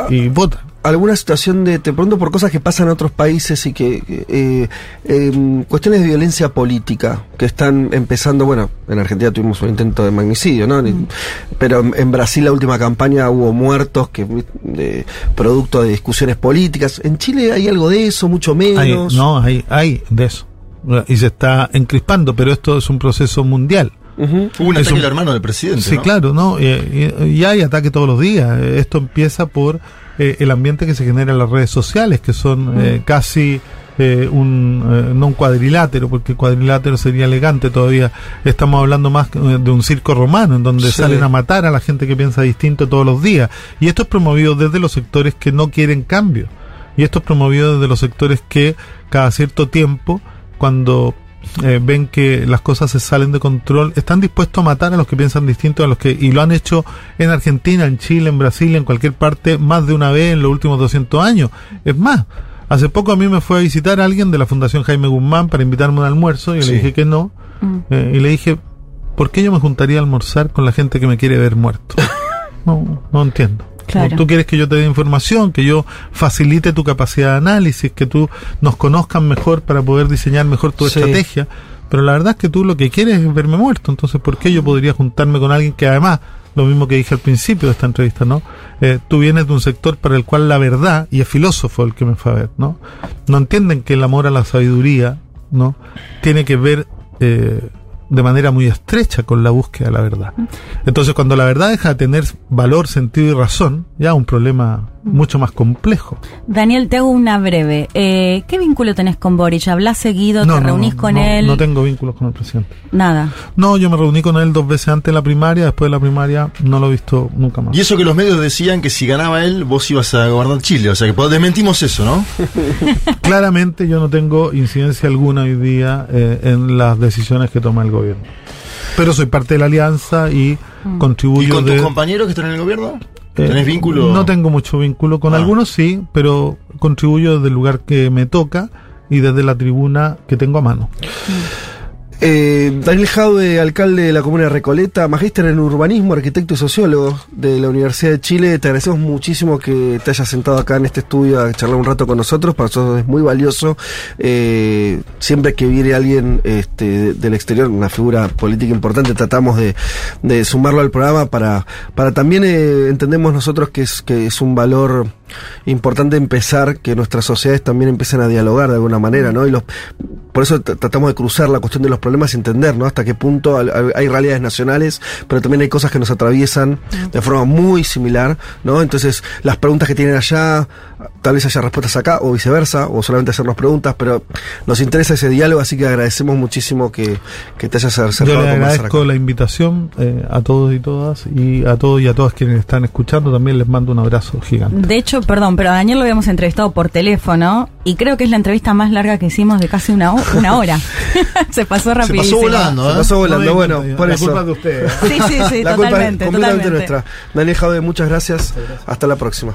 Speaker 4: y vota.
Speaker 2: alguna situación de, te pregunto por cosas que pasan en otros países y que, eh, em, cuestiones de violencia política que están empezando, bueno, en Argentina tuvimos un intento de magnicidio, ¿no? Pero en, en Brasil la última campaña hubo muertos que de, producto de discusiones políticas. En Chile hay algo de eso, mucho menos.
Speaker 4: Hay, no, hay, hay de eso. Y se está encrispando, pero esto es un proceso mundial.
Speaker 5: Hubo un ataque al hermano del presidente.
Speaker 4: Sí,
Speaker 5: ¿no?
Speaker 4: claro, ¿no? Y, y hay ataque todos los días. Esto empieza por eh, el ambiente que se genera en las redes sociales, que son eh, casi eh, un, eh, no un cuadrilátero, porque el cuadrilátero sería elegante todavía. Estamos hablando más eh, de un circo romano, en donde
Speaker 2: Sí.
Speaker 4: salen a matar a la gente que piensa distinto todos los días. Y esto es promovido desde los sectores que no quieren cambio. Y esto es promovido desde los sectores que cada cierto tiempo, cuando eh, ven que las cosas se salen de control, están dispuestos a matar a los que piensan distinto a los que, y lo han hecho en Argentina, en Chile, en Brasil, en cualquier parte, más de una vez en los últimos 200 años. Es más, hace poco a mí me fue a visitar alguien de la Fundación Jaime Guzmán para invitarme a un almuerzo, y yo
Speaker 5: Sí.
Speaker 4: le dije que no,
Speaker 3: Mm.
Speaker 4: eh, y le dije, ¿por qué yo me juntaría a almorzar con la gente que me quiere ver muerto? *laughs* No, no entiendo.
Speaker 3: Claro.
Speaker 4: Tú quieres que yo te dé información, que yo facilite tu capacidad de análisis, que tú nos conozcan mejor para poder diseñar mejor tu
Speaker 2: Sí.
Speaker 4: estrategia. Pero la verdad es que tú lo que quieres es verme muerto. Entonces, ¿por qué yo podría juntarme con alguien que además, lo mismo que dije al principio de esta entrevista, ¿no? Eh, tú vienes de un sector para el cual la verdad, y es filósofo el que me fue a ver, ¿no? No entienden que el amor a la sabiduría, ¿no? Tiene que ver eh, de manera muy estrecha con la búsqueda de la verdad. Entonces, cuando la verdad deja de tener valor, sentido y razón, ya un problema mucho más complejo.
Speaker 3: Daniel, te hago una breve. Eh, ¿Qué vínculo tenés con Boric? ¿Hablás seguido? ¿Te reunís con
Speaker 4: no,
Speaker 3: él?
Speaker 4: No tengo vínculos con el presidente.
Speaker 3: Nada.
Speaker 4: No, yo me reuní con él dos veces antes de la primaria, después de la primaria no lo he visto nunca más.
Speaker 5: Y eso que los medios decían que si ganaba él, vos ibas a gobernar Chile. O sea que pues, desmentimos eso, ¿no? *laughs*
Speaker 4: Claramente yo no tengo incidencia alguna hoy día eh, en las decisiones que toma el gobierno. Pero soy parte de la alianza y
Speaker 3: Mm.
Speaker 5: ¿Y
Speaker 4: contribuyo
Speaker 5: con
Speaker 4: de...
Speaker 5: tus compañeros que están en el gobierno?
Speaker 4: Eh,
Speaker 5: ¿Tenés vínculo?
Speaker 4: No tengo mucho vínculo. Con
Speaker 5: Ah.
Speaker 4: algunos sí, pero contribuyo desde el lugar que me toca y desde la tribuna que tengo a mano.
Speaker 2: Eh, Daniel Jaude, alcalde de la comuna de Recoleta, magíster en urbanismo, arquitecto y sociólogo de la Universidad de Chile. Te agradecemos muchísimo que te hayas sentado acá en este estudio a charlar un rato con nosotros. Para nosotros es muy valioso. Eh, siempre que viene alguien este, de- del exterior, una figura política importante, tratamos de, de sumarlo al programa para, para también eh, entendemos nosotros que es, que es un valor importante empezar que nuestras sociedades también empiecen a dialogar de alguna manera, ¿no? Y los, por eso tratamos de cruzar la cuestión de los problemas y entender, ¿no? Hasta qué punto hay realidades nacionales, pero también hay cosas que nos atraviesan de forma muy similar, ¿no? Entonces, las preguntas que tienen allá, tal vez haya respuestas acá, o viceversa, o solamente hacernos preguntas, pero nos interesa ese diálogo, así que agradecemos muchísimo que, que te hayas acercado
Speaker 4: Yo le
Speaker 2: conversar
Speaker 4: agradezco
Speaker 2: acá.
Speaker 4: la invitación eh, a todos y todas y a todos y a todas quienes están escuchando. También les mando un abrazo gigante.
Speaker 3: De hecho, perdón, pero a Daniel lo habíamos entrevistado por teléfono y creo que es la entrevista más larga que hicimos de casi una, una hora. *laughs* Se pasó
Speaker 5: Se
Speaker 3: rapidísimo.
Speaker 5: pasó volando,
Speaker 2: Se
Speaker 5: ¿eh?
Speaker 2: pasó volando,
Speaker 4: No
Speaker 2: bueno, por
Speaker 4: la
Speaker 2: eso.
Speaker 4: culpa de ustedes.
Speaker 3: Sí, sí, sí,
Speaker 2: la culpa
Speaker 3: totalmente,
Speaker 2: es completamente
Speaker 3: totalmente.
Speaker 2: nuestra. Daniel Jaude, muchas gracias. Hasta la próxima.